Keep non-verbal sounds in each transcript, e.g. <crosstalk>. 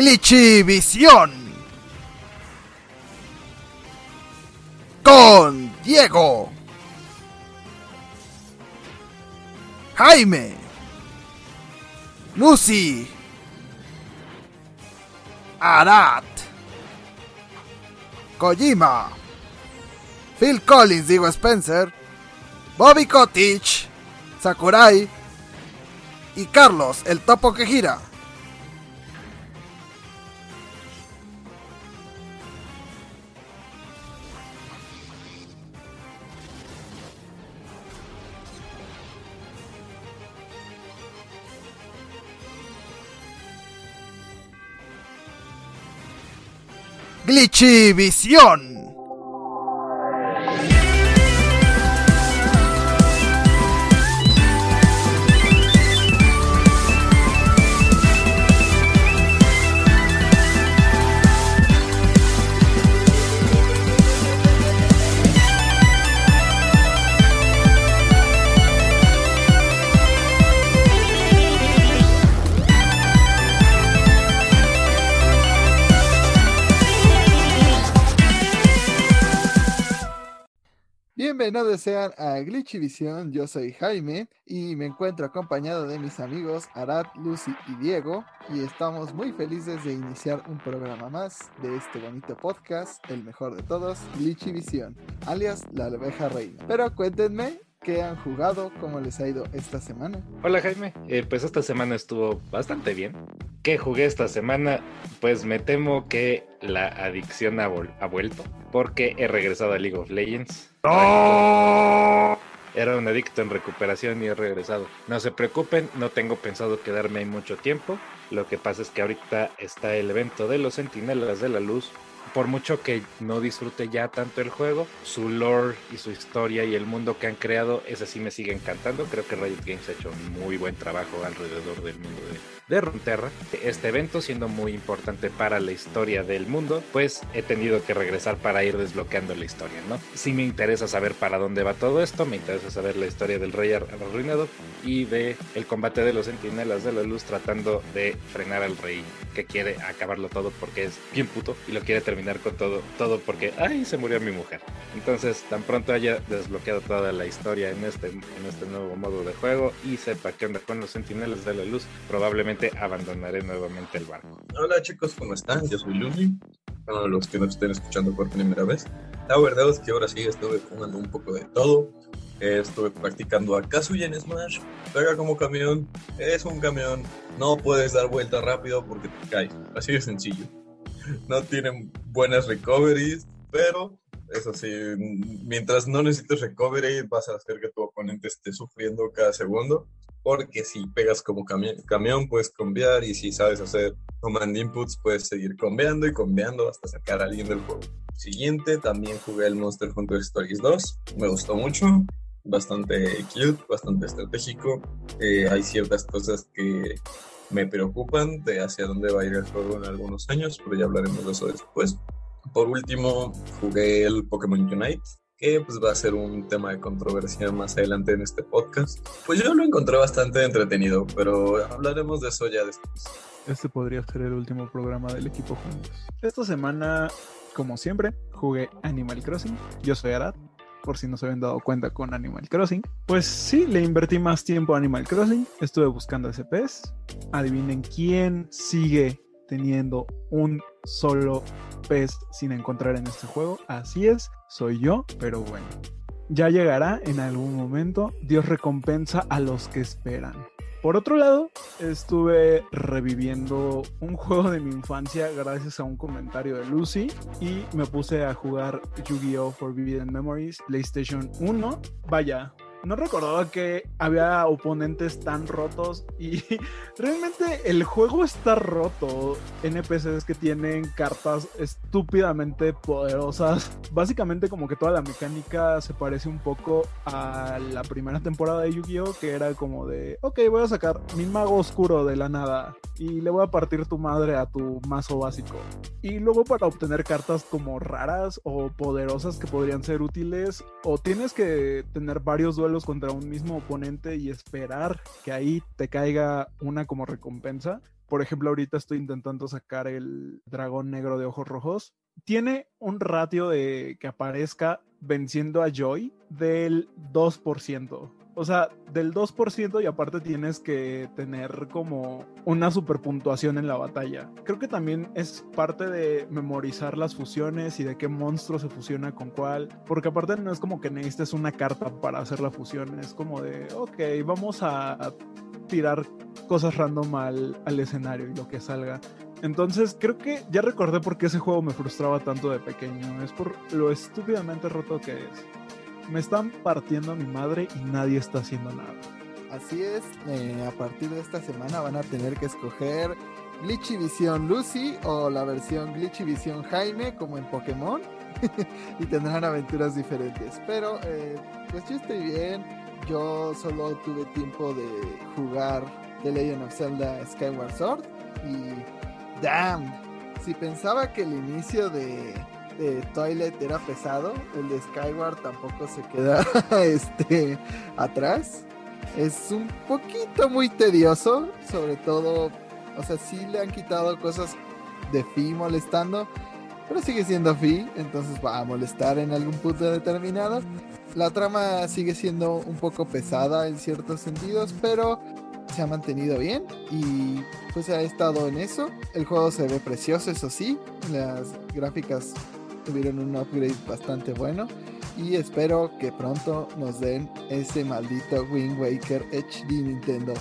Glitchivisión. Con Diego. Jaime. Lucy. Arat. Kojima. Phil Collins, digo Spencer. Bobby Kotick. Sakurai. Y Carlos, el topo que gira. Glitchivisión. Bienvenidos sean a Glitchivisión, yo soy Jaime y me encuentro acompañado de mis amigos Arad, Lucy y Diego y estamos muy felices de iniciar un programa más de este bonito podcast, el mejor de todos, Glitchivisión, alias la abeja reina. Pero cuéntenme qué han jugado, cómo les ha ido esta semana. Hola Jaime, eh, pues esta semana estuvo bastante bien. ¿Qué jugué esta semana? Pues me temo que la adicción ha, vuelto porque he regresado a League of Legends. Era un adicto en recuperación y he regresado. No se preocupen, no tengo pensado quedarme ahí mucho tiempo. Lo que pasa es que ahorita está el evento de los Centinelas de la Luz. Por mucho que no disfrute ya tanto el juego, su lore y su historia y el mundo que han creado, ese sí me sigue encantando. Creo que Riot Games ha hecho un muy buen trabajo alrededor del mundo de, de Runeterra. Este evento siendo muy importante para la historia del mundo, pues he tenido que regresar para ir desbloqueando la historia, ¿no? Sí me interesa saber para dónde va todo esto, me interesa saber la historia del rey ar- arruinado y de el combate de los centinelas de la luz tratando de frenar al rey que quiere acabarlo todo porque es bien puto y lo quiere terminar con todo, todo porque, ay, se murió mi mujer. Entonces, tan pronto haya desbloqueado toda la historia en este, en este nuevo modo de juego y sepa qué onda con los centinelas de la luz, probablemente abandonaré nuevamente el barco. Hola chicos, ¿cómo están? Yo soy Lucy. Para los que nos estén escuchando por primera vez. La verdad es que ahora sí estuve jugando un poco de todo. Eh, Estuve practicando a Kazuya en Smash. Pega como camión. Es un camión. No puedes dar vuelta rápido porque te caes. Así de sencillo. No tienen buenas recoveries, pero eso sí, mientras no necesites recovery, vas a hacer que tu oponente esté sufriendo cada segundo. Porque si pegas como cami- camión, puedes cambiar. Y si sabes hacer command inputs, puedes seguir combeando y combeando hasta sacar a alguien del juego. Siguiente, también jugué el Monster Hunter Stories 2. Me gustó mucho. Bastante cute, bastante estratégico. Eh, hay ciertas cosas que me preocupan de hacia dónde va a ir el juego en algunos años, pero ya hablaremos de eso después. Por último, jugué el Pokémon Unite, que pues va a ser un tema de controversia más adelante en este podcast. Pues yo lo encontré bastante entretenido, pero hablaremos de eso ya después. Este podría ser el último programa del equipo juntos. Esta semana, como siempre, jugué Animal Crossing. Yo soy Arad, por si no se habían dado cuenta con Animal Crossing. Pues sí, le invertí más tiempo a Animal Crossing. Estuve buscando SPs. Adivinen quién sigue teniendo un solo pez sin encontrar en este juego. Así es, soy yo, pero bueno. Ya llegará en algún momento. Dios recompensa a los que esperan. Por otro lado, estuve reviviendo un <laughs> juego de mi infancia gracias a un comentario de Lucy y me puse a jugar Yu-Gi-Oh! Forbidden Memories PlayStation 1. Vaya, no recordaba que había oponentes tan rotos y <laughs> realmente el juego está roto. NPCs que tienen cartas estúpidamente poderosas. Básicamente como que toda la mecánica se parece un poco a la primera temporada de Yu-Gi-Oh! que era como de, ok, voy a sacar mi mago oscuro de la nada y le voy a partir tu madre a tu mazo básico. Y luego para obtener cartas como raras o poderosas que podrían ser útiles, o tienes que tener varios duelos contra un mismo oponente y esperar que ahí te caiga una como recompensa. Por ejemplo, ahorita estoy intentando sacar el dragón negro de ojos rojos. Tiene un ratio de que aparezca venciendo a Joy del 2%. O sea, del 2% y aparte tienes que tener como una super puntuación en la batalla. Creo que también es parte de memorizar las fusiones y de qué monstruo se fusiona con cuál. Porque aparte no es como que necesites una carta para hacer la fusión. Es como de, ok, vamos a tirar cosas random al, al escenario y lo que salga. Entonces creo que ya recordé por qué ese juego me frustraba tanto de pequeño. Es por lo estúpidamente roto que es. Me están partiendo a mi madre y nadie está haciendo nada. Así es, eh, a partir de esta semana van a tener que escoger Glitchy Vision Lucy o la versión Glitchy Vision Jaime como en Pokémon <laughs> y tendrán aventuras diferentes. Pero eh, pues yo estoy bien, yo solo tuve tiempo de jugar The Legend of Zelda Skyward Sword y damn, si pensaba que el inicio de de Toilet era pesado, el de Skyward tampoco se queda <laughs> este, atrás. Es un poquito muy tedioso, sobre todo, o sea, sí le han quitado cosas de Fi molestando, pero sigue siendo Fi, entonces va a molestar en algún punto determinado. La trama sigue siendo un poco pesada en ciertos sentidos, pero se ha mantenido bien y pues ha estado en eso. El juego se ve precioso, eso sí, las gráficas tuvieron un upgrade bastante bueno y espero que pronto nos den ese maldito Wind Waker HD Nintendo.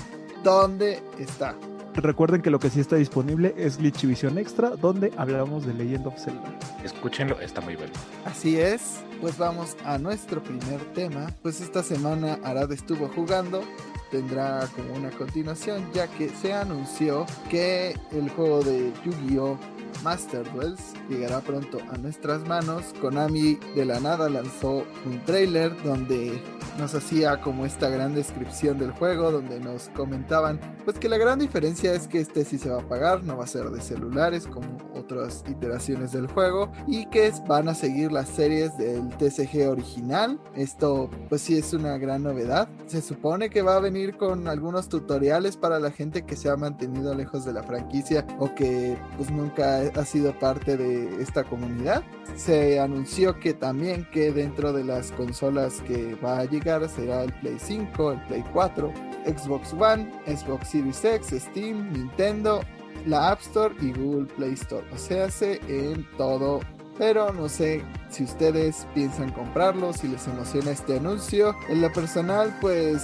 ¿Dónde está? Recuerden que lo que sí está disponible es Glitch Vision Extra, donde hablamos de Legend of Zelda. Escúchenlo, está muy bueno. Así es, pues vamos a nuestro primer tema. Pues esta semana Arad estuvo jugando tendrá como una continuación ya que se anunció que el juego de Yu-Gi-Oh! Master Duels llegará pronto a nuestras manos. Konami de la nada lanzó un trailer donde nos hacía como esta gran descripción del juego, donde nos comentaban pues que la gran diferencia es que este sí se va a pagar, no va a ser de celulares como otras iteraciones del juego y que van a seguir las series del TCG original. Esto pues sí es una gran novedad. Se supone que va a venir con algunos tutoriales para la gente que se ha mantenido lejos de la franquicia o que pues nunca ha sido parte de esta comunidad. Se anunció que también que dentro de las consolas que va a llegar será el Play 5, el Play 4, Xbox One, Xbox Series X, Steam, Nintendo, la App Store y Google Play Store. O sea, hace en todo pero no sé si ustedes piensan comprarlo, si les emociona este anuncio. En lo personal, pues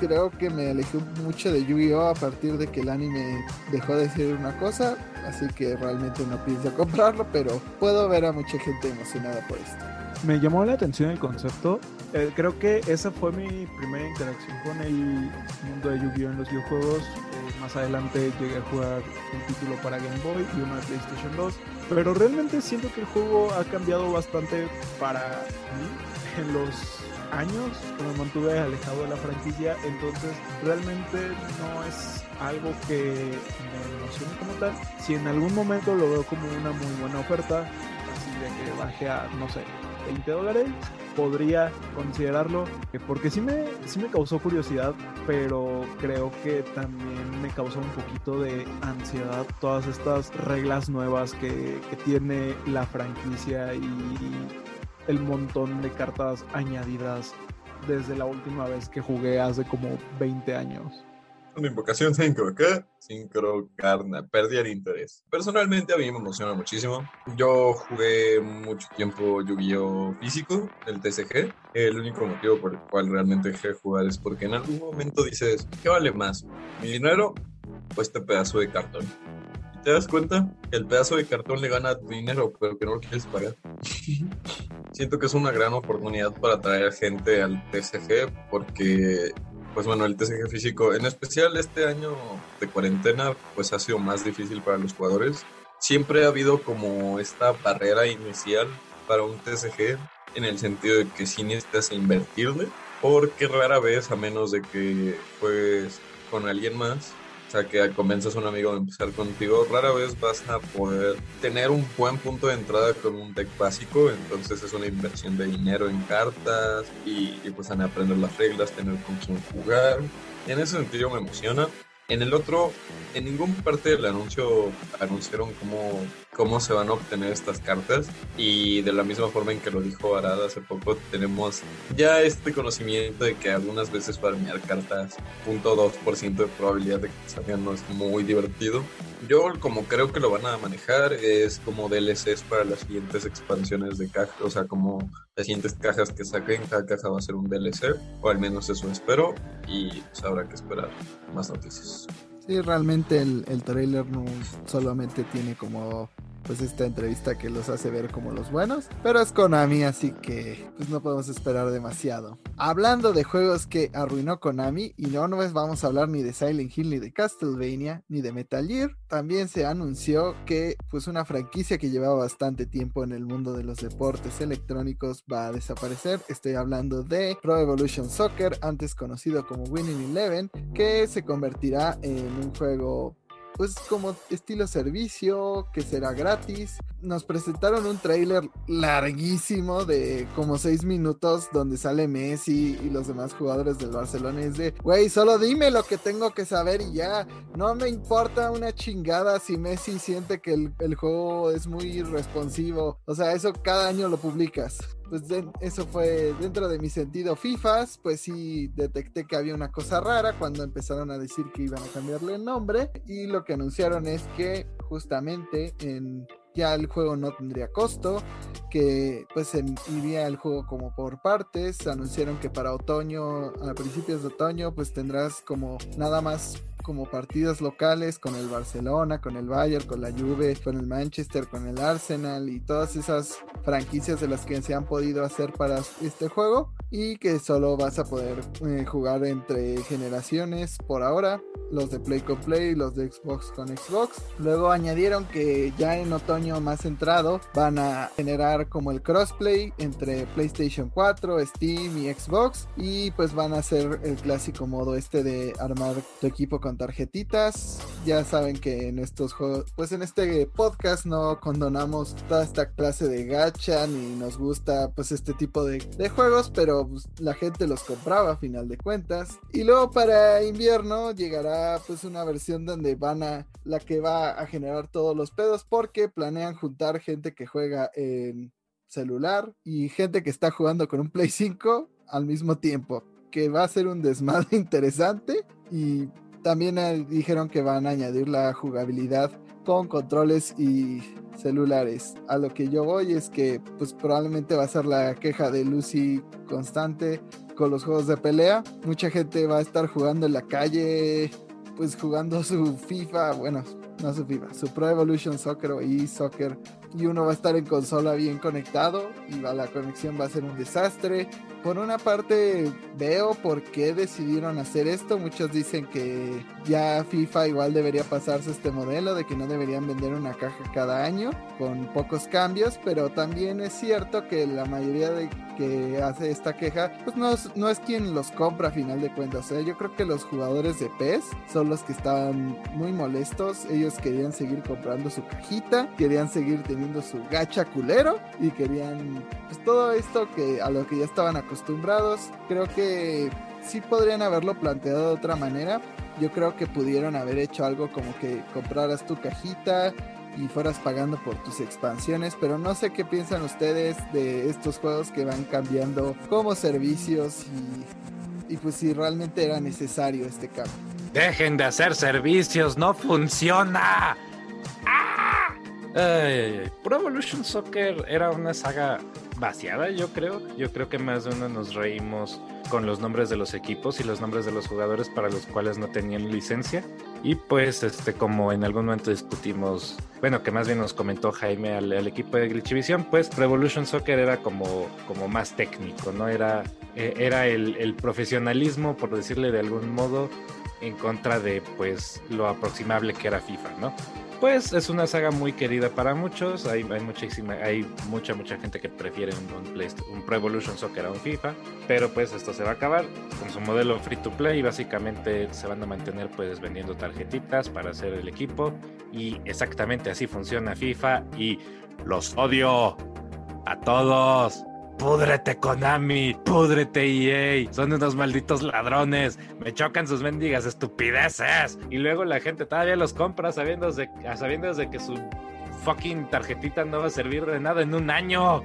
creo que me alejé mucho de Yu-Gi-Oh a partir de que el anime dejó de ser una cosa, así que realmente no pienso <laughs> comprarlo, pero puedo ver a mucha gente emocionada por esto. Me llamó la atención el concepto. Eh, creo que esa fue mi primera interacción con el mundo de Yu-Gi-Oh en los videojuegos. Eh, más adelante llegué a jugar un título para Game Boy y uno de PlayStation 2. Pero realmente siento que el juego ha cambiado bastante para mí en los años que me mantuve alejado de la franquicia, entonces realmente no es algo que me emocione como tal. Si en algún momento lo veo como una muy buena oferta, así de que baje a, no sé, 20 dólares, podría considerarlo, porque sí me, sí me causó curiosidad, pero creo que también me causó un poquito de ansiedad todas estas reglas nuevas que tiene la franquicia y el montón de cartas añadidas desde la última vez que jugué hace como 20 años. Una invocación 5 acá, carna, perdí el interés. Personalmente a mí me emociona muchísimo. Yo jugué mucho tiempo Yu-Gi-Oh! físico, el TCG. El único motivo por el cual realmente dejé de jugar es porque en algún momento dices, ¿qué vale más? ¿Mi dinero o este pedazo de cartón? ¿Te das cuenta? Que el pedazo de cartón le gana dinero, pero que no lo quieres pagar. <laughs> Siento que es una gran oportunidad para atraer gente al TCG porque, pues bueno, el TCG físico, en especial este año de cuarentena, pues ha sido más difícil para los jugadores. Siempre ha habido como esta barrera inicial para un TCG en el sentido de que sí necesitas invertirle, porque rara vez, a menos de que juegues con alguien más, o sea, que convenzas a un amigo de empezar contigo, rara vez vas a poder tener un buen punto de entrada con un deck básico, entonces es una inversión de dinero en cartas y, y pues a aprender las reglas, tener con quién jugar. En ese sentido me emociona. En el otro, en ningún parte del anuncio anunciaron cómo, cómo se van a obtener estas cartas y de la misma forma en que lo dijo Arada hace poco, tenemos ya este conocimiento de que algunas veces farmear cartas 0.2% de probabilidad de que salgan no es muy divertido. Yo como creo que lo van a manejar es como DLCs para las siguientes expansiones de caja, o sea, como las siguientes cajas que saquen, cada caja va a ser un DLC, o al menos eso espero, y pues habrá que esperar más noticias. Sí, realmente el, el trailer no solamente tiene como pues esta entrevista que los hace ver como los buenos, pero es Konami, así que pues no podemos esperar demasiado. Hablando de juegos que arruinó Konami, y no nos vamos a hablar ni de Silent Hill, ni de Castlevania, ni de Metal Gear, también se anunció que pues una franquicia que llevaba bastante tiempo en el mundo de los deportes electrónicos va a desaparecer. Estoy hablando de Pro Evolution Soccer, antes conocido como Winning Eleven, que se convertirá en un juego pues como estilo servicio, que será gratis. Nos presentaron un tráiler larguísimo de como seis minutos donde sale Messi y los demás jugadores del Barcelona. Es de, güey, solo dime lo que tengo que saber y ya. No me importa una chingada si Messi siente que el, el juego es muy responsivo. O sea, eso cada año lo publicas pues eso fue dentro de mi sentido FIFAs, pues sí detecté que había una cosa rara cuando empezaron a decir que iban a cambiarle el nombre y lo que anunciaron es que justamente en ya el juego no tendría costo, que pues iría el juego como por partes, anunciaron que para otoño, a principios de otoño, pues tendrás como nada más como partidos locales con el Barcelona, con el Bayern, con la Juve, con el Manchester, con el Arsenal y todas esas franquicias de las que se han podido hacer para este juego y que solo vas a poder eh, jugar entre generaciones por ahora, los de Play con Play, los de Xbox con Xbox. Luego añadieron que ya en otoño más centrado van a generar como el crossplay entre PlayStation 4, Steam y Xbox y pues van a hacer el clásico modo este de armar tu equipo con tarjetitas. Ya saben que en estos juegos, pues en este podcast no condonamos toda esta clase de gacha ni nos gusta pues este tipo de, juegos, pero pues, la gente los compraba a final de cuentas. Y luego para invierno llegará pues una versión donde van a la que va a generar todos los pedos porque planean juntar gente que juega en celular y gente que está jugando con un Play 5 al mismo tiempo que va a ser un desmadre <laughs> interesante y también eh, dijeron que van a añadir la jugabilidad con controles y celulares. A lo que yo voy es que pues probablemente va a ser la queja de Lucy constante con los juegos de pelea. Mucha gente va a estar jugando en la calle, pues jugando su FIFA, bueno, no su FIFA, su Pro Evolution Soccer o e-Soccer y uno va a estar en consola bien conectado y la conexión va a ser un desastre por una parte veo por qué decidieron hacer esto. Muchos dicen que ya FIFA igual debería pasarse este modelo de que no deberían vender una caja cada año con pocos cambios, pero también es cierto que la mayoría de que hace esta queja pues no no es quien los compra a final de cuentas. yo creo que los jugadores de PES son los que estaban muy molestos. Ellos querían seguir comprando su cajita, querían seguir teniendo su gacha culero y querían pues todo esto que a lo que ya estaban acostumbrados. Creo que sí podrían haberlo planteado de otra manera. Yo creo que pudieron haber hecho algo como que compraras tu cajita y fueras pagando por tus expansiones, pero no sé qué piensan ustedes de estos juegos que van cambiando como servicios y, y pues si realmente era necesario este cambio. Dejen de hacer servicios, no funciona. ¡Ah! Pro Evolution Soccer era una saga vaciada, yo creo. Yo creo que más de uno nos reímos con los nombres de los equipos y los nombres de los jugadores para los cuales no tenían licencia. Y pues, este, como en algún momento discutimos, bueno, que más bien nos comentó Jaime al, equipo de Glitchivisión, pues Revolution Soccer era como, como más técnico, ¿no? Era, eh, era el, el profesionalismo, por decirle de algún modo, en contra de pues lo aproximable que era FIFA, ¿no? Pues es una saga muy querida para muchos. Hay, muchísima, hay mucha, mucha gente que prefiere un, un, Pro Evolution Soccer a un FIFA. Pero pues esto se va a acabar con su modelo free to play. Básicamente se van a mantener pues vendiendo tarjetitas para hacer el equipo. Y exactamente así funciona FIFA. Y los odio a todos. Púdrete Konami, púdrete EA, son unos malditos ladrones, me chocan sus mendigas estupideces. Y luego la gente todavía los compra sabiendo de, sabiendo de que su fucking tarjetita no va a servir de nada en un año.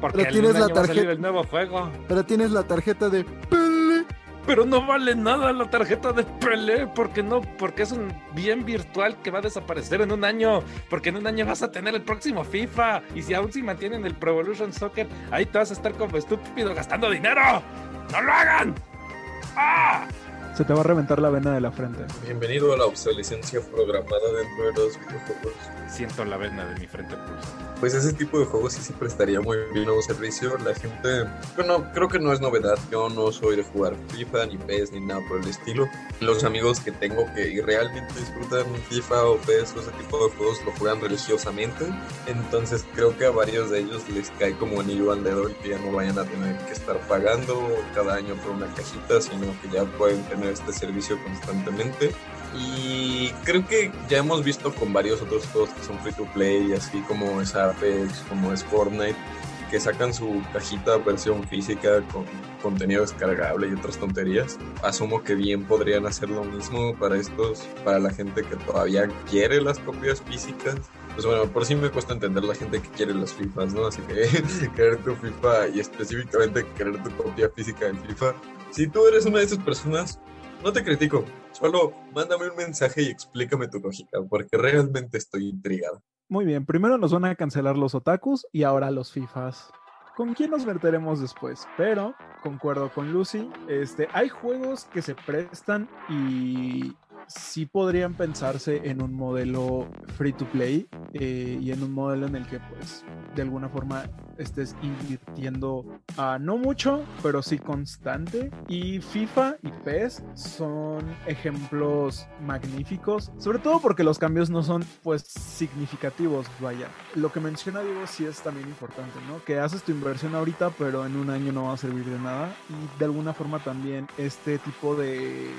Porque Pero tienes la tarjeta. el nuevo juego. Pero tienes la tarjeta de pero no vale nada la tarjeta de Pelé porque no, porque es un bien virtual que va a desaparecer en un año, porque en un año vas a tener el próximo FIFA y si aún si mantienen el Pro Evolution Soccer, ahí te vas a estar como estúpido gastando dinero. ¡No lo hagan! ¡Ah! Se te va a reventar la vena de la frente. Bienvenido a la obsolescencia programada dentro de los videojuegos. Siento la vena de mi frente Pues ese tipo de juegos sí, sí prestaría muy bien a un servicio. La gente, bueno, creo que no es novedad. Yo no soy de jugar FIFA, ni PES, ni nada por el estilo. Los amigos que tengo que realmente disfrutan FIFA o PES o ese tipo de juegos lo juegan religiosamente. Entonces creo que a varios de ellos les cae como anillo al dedo y que ya no vayan a tener que estar pagando cada año por una cajita, sino que ya pueden tener este servicio constantemente. Y creo que ya hemos visto con varios otros juegos que son free to play, así como es Apex, como es Fortnite, que sacan su cajita versión física con contenido descargable y otras tonterías. Asumo que bien podrían hacer lo mismo para estos, para la gente que todavía quiere las copias físicas. Pues bueno, por sí me cuesta entender la gente que quiere las FIFAs, ¿no? Así que <laughs> querer tu FIFA y específicamente querer tu copia física del FIFA. Si tú eres una de esas personas, no te critico, solo mándame un mensaje y explícame tu lógica, porque realmente estoy intrigado. Muy bien, primero nos van a cancelar los otakus y ahora los FIFAs. ¿Con quién nos meteremos después? Pero concuerdo con Lucy, este, hay juegos que se prestan y sí podrían pensarse en un modelo free to play eh, y en un modelo en el que pues de alguna forma estés invirtiendo a no mucho, pero sí constante. Y FIFA y PES son ejemplos magníficos, sobre todo porque los cambios no son pues significativos, vaya. Lo que menciona Diego sí es también importante, ¿no? Que haces tu inversión ahorita, pero en un año no va a servir de nada. Y de alguna forma también este tipo de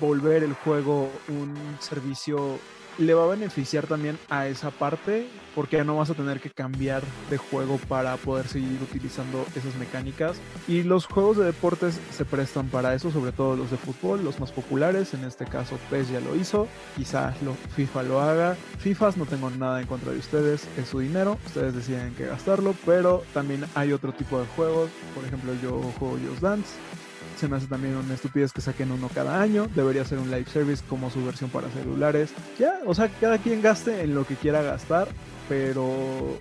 volver el juego un servicio le va a beneficiar también a esa parte porque ya no vas a tener que cambiar de juego para poder seguir utilizando esas mecánicas y los juegos de deportes se prestan para eso sobre todo los de fútbol los más populares en este caso PES ya lo hizo quizás lo, FIFA lo haga. FIFAs no tengo nada en contra de ustedes es su dinero ustedes deciden que gastarlo pero también hay otro tipo de juegos por ejemplo yo juego Just Dance se me hace también una estupidez que saquen uno cada año. Debería ser un live service como su versión para celulares. Ya, o sea, cada quien gaste en lo que quiera gastar, pero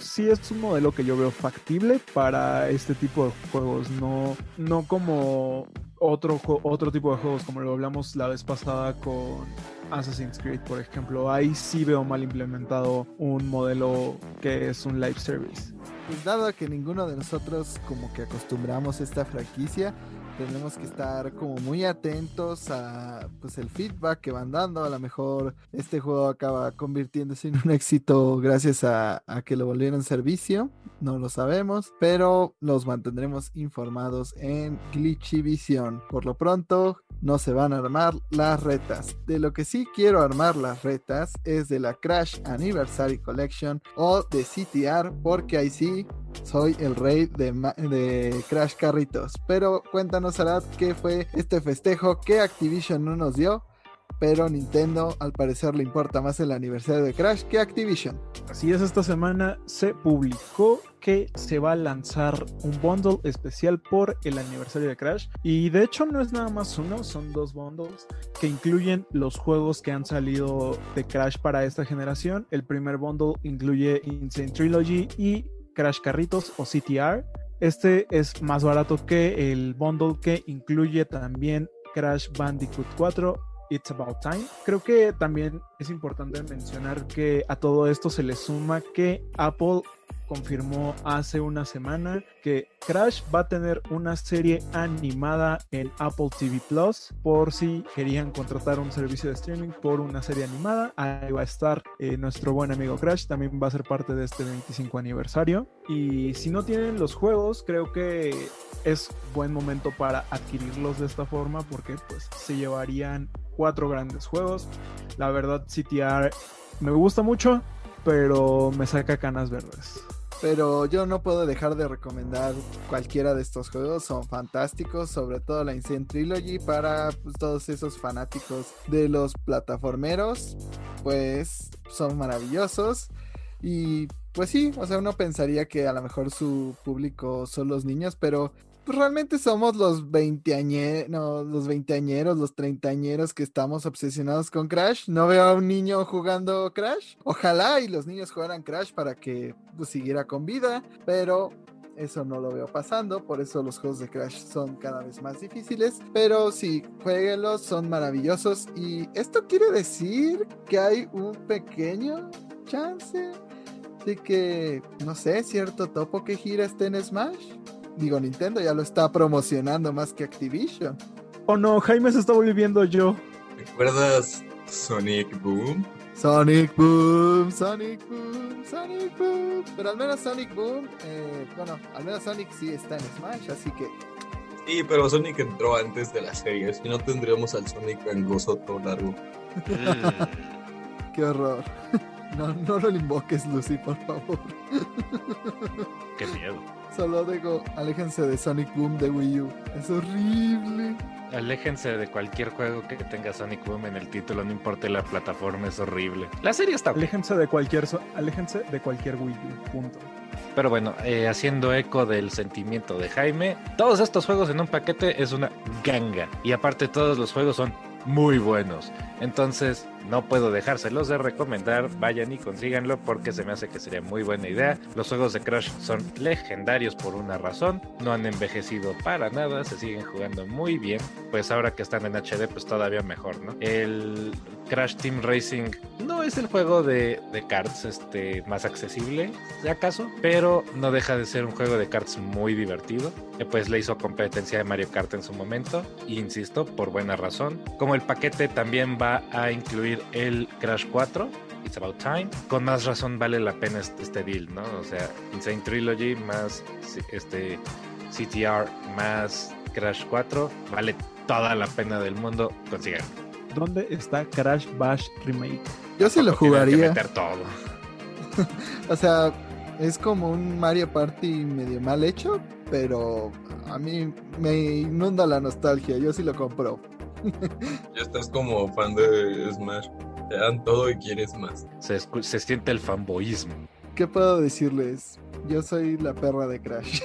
sí es un modelo que yo veo factible para este tipo de juegos, no, no como otro, otro tipo de juegos como lo hablamos la vez pasada con Assassin's Creed, por ejemplo. Ahí sí veo mal implementado un modelo que es un live service. Pues dado que ninguno de nosotros como que acostumbramos esta franquicia, tenemos que estar como muy atentos a pues el feedback que van dando. A lo mejor este juego acaba convirtiéndose en un éxito gracias a, a que lo volvieron servicio. No lo sabemos, pero los mantendremos informados en Glitchy Vision. Por lo pronto, no se van a armar las retas. De lo que sí quiero armar las retas es de la Crash Anniversary Collection o de CTR, porque ahí sí soy el rey de, de Crash Carritos. Pero cuéntanos, Arad, qué fue este festejo que Activision no nos dio pero Nintendo al parecer le importa más el aniversario de Crash que Activision. Así es, esta semana se publicó que se va a lanzar un bundle especial por el aniversario de Crash y de hecho no es nada más uno, son dos bundles que incluyen los juegos que han salido de Crash para esta generación. El primer bundle incluye Insane Trilogy y Crash Carritos o CTR. Este es más barato que el bundle que incluye también Crash Bandicoot 4 It's About Time. Creo que también es importante mencionar que a todo esto se le suma que Apple confirmó hace una semana que Crash va a tener una serie animada en Apple TV Plus por si querían contratar un servicio de streaming por una serie animada. Ahí va a estar eh, nuestro buen amigo Crash, también va a ser parte de este 25 aniversario. Y si no tienen los juegos, creo que es buen momento para adquirirlos de esta forma porque pues se llevarían cuatro grandes juegos. La verdad CTR me gusta mucho, pero me saca canas verdes. pero yo no puedo dejar de recomendar cualquiera de estos juegos, son fantásticos, sobre todo la Insane Trilogy para pues, todos esos fanáticos de los plataformeros, pues son maravillosos y pues sí, o sea, uno pensaría que a lo mejor su público son los niños, pero pues realmente somos los veinteañeros, no, los veinteañeros, los treintañeros que estamos obsesionados con Crash. No veo a un niño jugando Crash. Ojalá y los niños jugaran Crash para que pues, siguiera con vida, pero eso no lo veo pasando, por eso los juegos de Crash son cada vez más difíciles, pero sí, jueguenlos, son maravillosos y esto quiere decir que hay un pequeño chance de que, no sé, cierto topo que gira esté en Smash. Digo, Nintendo ya lo está promocionando más que Activision. Oh no, Jaime se está volviendo yo. ¿Recuerdas Sonic Boom? Sonic Boom, Sonic Boom, Sonic Boom. Pero al menos Sonic Boom, eh, bueno, al menos Sonic sí está en Smash, así que. Sí, pero Sonic entró antes de la serie, si no tendríamos al Sonic gangoso todo largo. <laughs> Qué horror. <laughs> No, no lo invoques, Lucy, por favor. Qué miedo. Solo digo, aléjense de Sonic Boom de Wii U. Es horrible. Aléjense de cualquier juego que tenga Sonic Boom en el título, no importa la plataforma, es horrible. La serie está Aléjense de cualquier, so- aléjense de cualquier Wii U, punto. Pero bueno, eh, haciendo eco del sentimiento de Jaime, todos estos juegos en un paquete es una ganga. Y aparte todos los juegos son muy buenos. Entonces no puedo dejárselos de recomendar. Vayan y consíganlo porque se me hace que sería muy buena idea. Los juegos de Crash son legendarios por una razón. No han envejecido para nada. Se siguen jugando muy bien. Pues ahora que están en HD pues todavía mejor, ¿no? El Crash Team Racing no es el juego de, de cards este, más accesible, si acaso, pero no deja de ser un juego de cards muy divertido. pues le hizo competencia de Mario Kart en su momento, e insisto, por buena razón. Como el paquete también va a incluir el Crash 4. It's About Time. Con más razón vale la pena este, este deal, ¿no? O sea, Insane Trilogy más este CTR más Crash 4 vale toda la pena del mundo. Consigan. ¿Dónde está Crash Bash Remake? Yo sí lo que jugaría. meter todo. <laughs> O sea, es como un Mario Party medio mal hecho, pero a mí me inunda la nostalgia. Yo sí lo compro. Ya estás como fan de Smash. Te dan todo y quieres más. Se, siente el fanboyismo. ¿Qué puedo decirles? Yo soy la perra de Crash.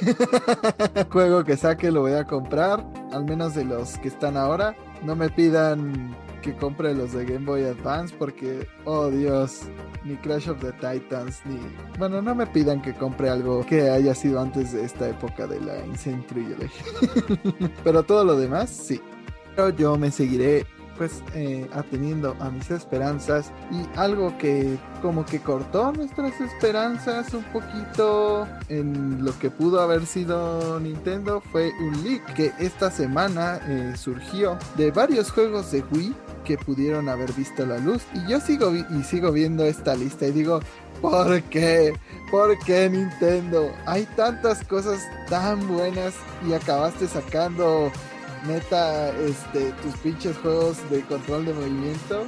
<laughs> Juego que saque lo voy a comprar, al menos de los que están ahora. No me pidan que compre los de Game Boy Advance porque, oh Dios, ni Crash of the Titans, ni... Bueno, no me pidan que compre algo que haya sido antes de esta época de la Insane Trilogy. <laughs> Pero todo lo demás, sí. Pero yo me seguiré pues eh, ateniendo a mis esperanzas y algo que como que cortó nuestras esperanzas un poquito en lo que pudo haber sido Nintendo fue un leak que esta semana eh, surgió de varios juegos de Wii que pudieron haber visto la luz y yo sigo y sigo viendo esta lista y digo ¿por qué? ¿por qué Nintendo? hay tantas cosas tan buenas y acabaste sacando neta, este, tus pinches juegos de control de movimiento.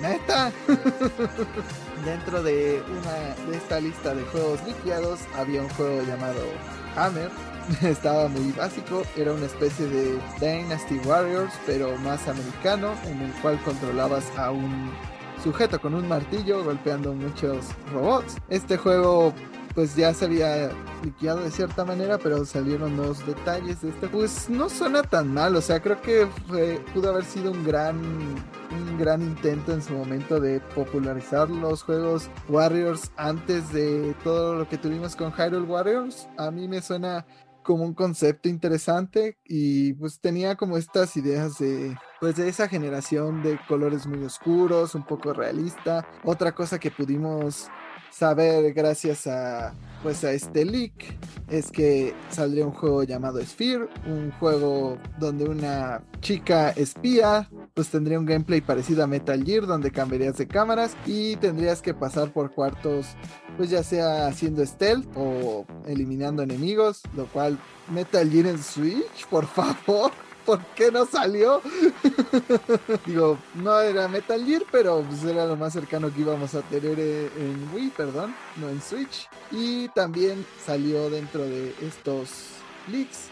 Neta. <laughs> Dentro de una de esta lista de juegos liqueados había un juego llamado Hammer. <laughs> Estaba muy básico, era una especie de Dynasty Warriors, pero más americano, en el cual controlabas a un sujeto con un martillo golpeando muchos robots. Este juego pues ya se había liqueado de cierta manera, pero salieron nuevos detalles de este. Pues no suena tan mal, o sea, creo que pudo haber sido un gran, un gran intento en su momento de popularizar los juegos Warriors antes de todo lo que tuvimos con Hyrule Warriors. A mí me suena como un concepto interesante y pues tenía como estas ideas de pues de esa generación de colores muy oscuros, un poco realista. Otra cosa que pudimos saber gracias a pues a este leak es que saldría un juego llamado Sphere, un juego donde una chica espía pues tendría un gameplay parecido a Metal Gear donde cambiarías de cámaras y tendrías que pasar por cuartos pues ya sea haciendo stealth o eliminando enemigos, lo cual Metal Gear en Switch, por favor. Por qué no salió. <laughs> Digo, no era Metal Gear, pero pues era lo más cercano que íbamos a tener eh, en Wii, perdón, no en Switch. Y también salió dentro de estos leaks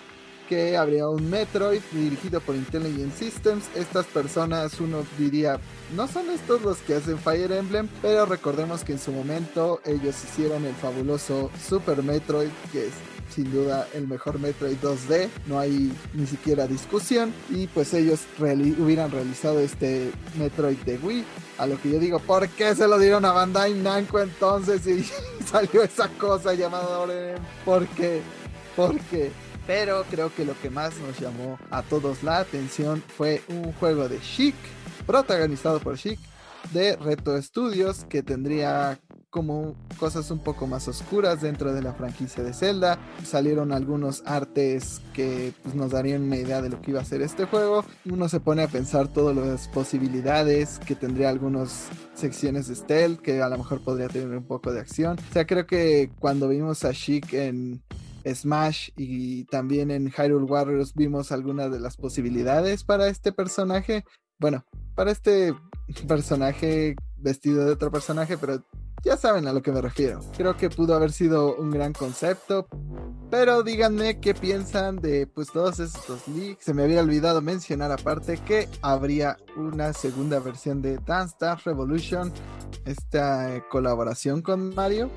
que habría un Metroid dirigido por Intelligent Systems. Estas personas, uno diría, no son estos los que hacen Fire Emblem, pero recordemos que en su momento ellos hicieron el fabuloso Super Metroid, que es sin duda el mejor Metroid 2D, no hay ni siquiera discusión. Y pues ellos hubieran realizado este Metroid de Wii. A lo que yo digo, ¿por qué se lo dieron a Bandai Namco entonces y <laughs> salió esa cosa llamada Oren? ¿Por qué? ¿Por qué? Pero creo que lo que más nos llamó a todos la atención fue un juego de Chic, protagonizado por Chic, de Reto Studios, que tendría como cosas un poco más oscuras dentro de la franquicia de Zelda. Salieron algunos artes que pues, nos darían una idea de lo que iba a ser este juego. Uno se pone a pensar todas las posibilidades que tendría algunas secciones de stealth, que a lo mejor podría tener un poco de acción. O sea, creo que cuando vimos a Chic en Smash y también en Hyrule Warriors vimos algunas de las posibilidades para este personaje. Bueno, para este <laughs> personaje vestido de otro personaje, pero ya saben a lo que me refiero. Creo que pudo haber sido un gran concepto, pero díganme qué piensan de pues todos estos leaks. Se me había olvidado mencionar aparte que habría una segunda versión de Dance Dance Revolution, esta colaboración con Mario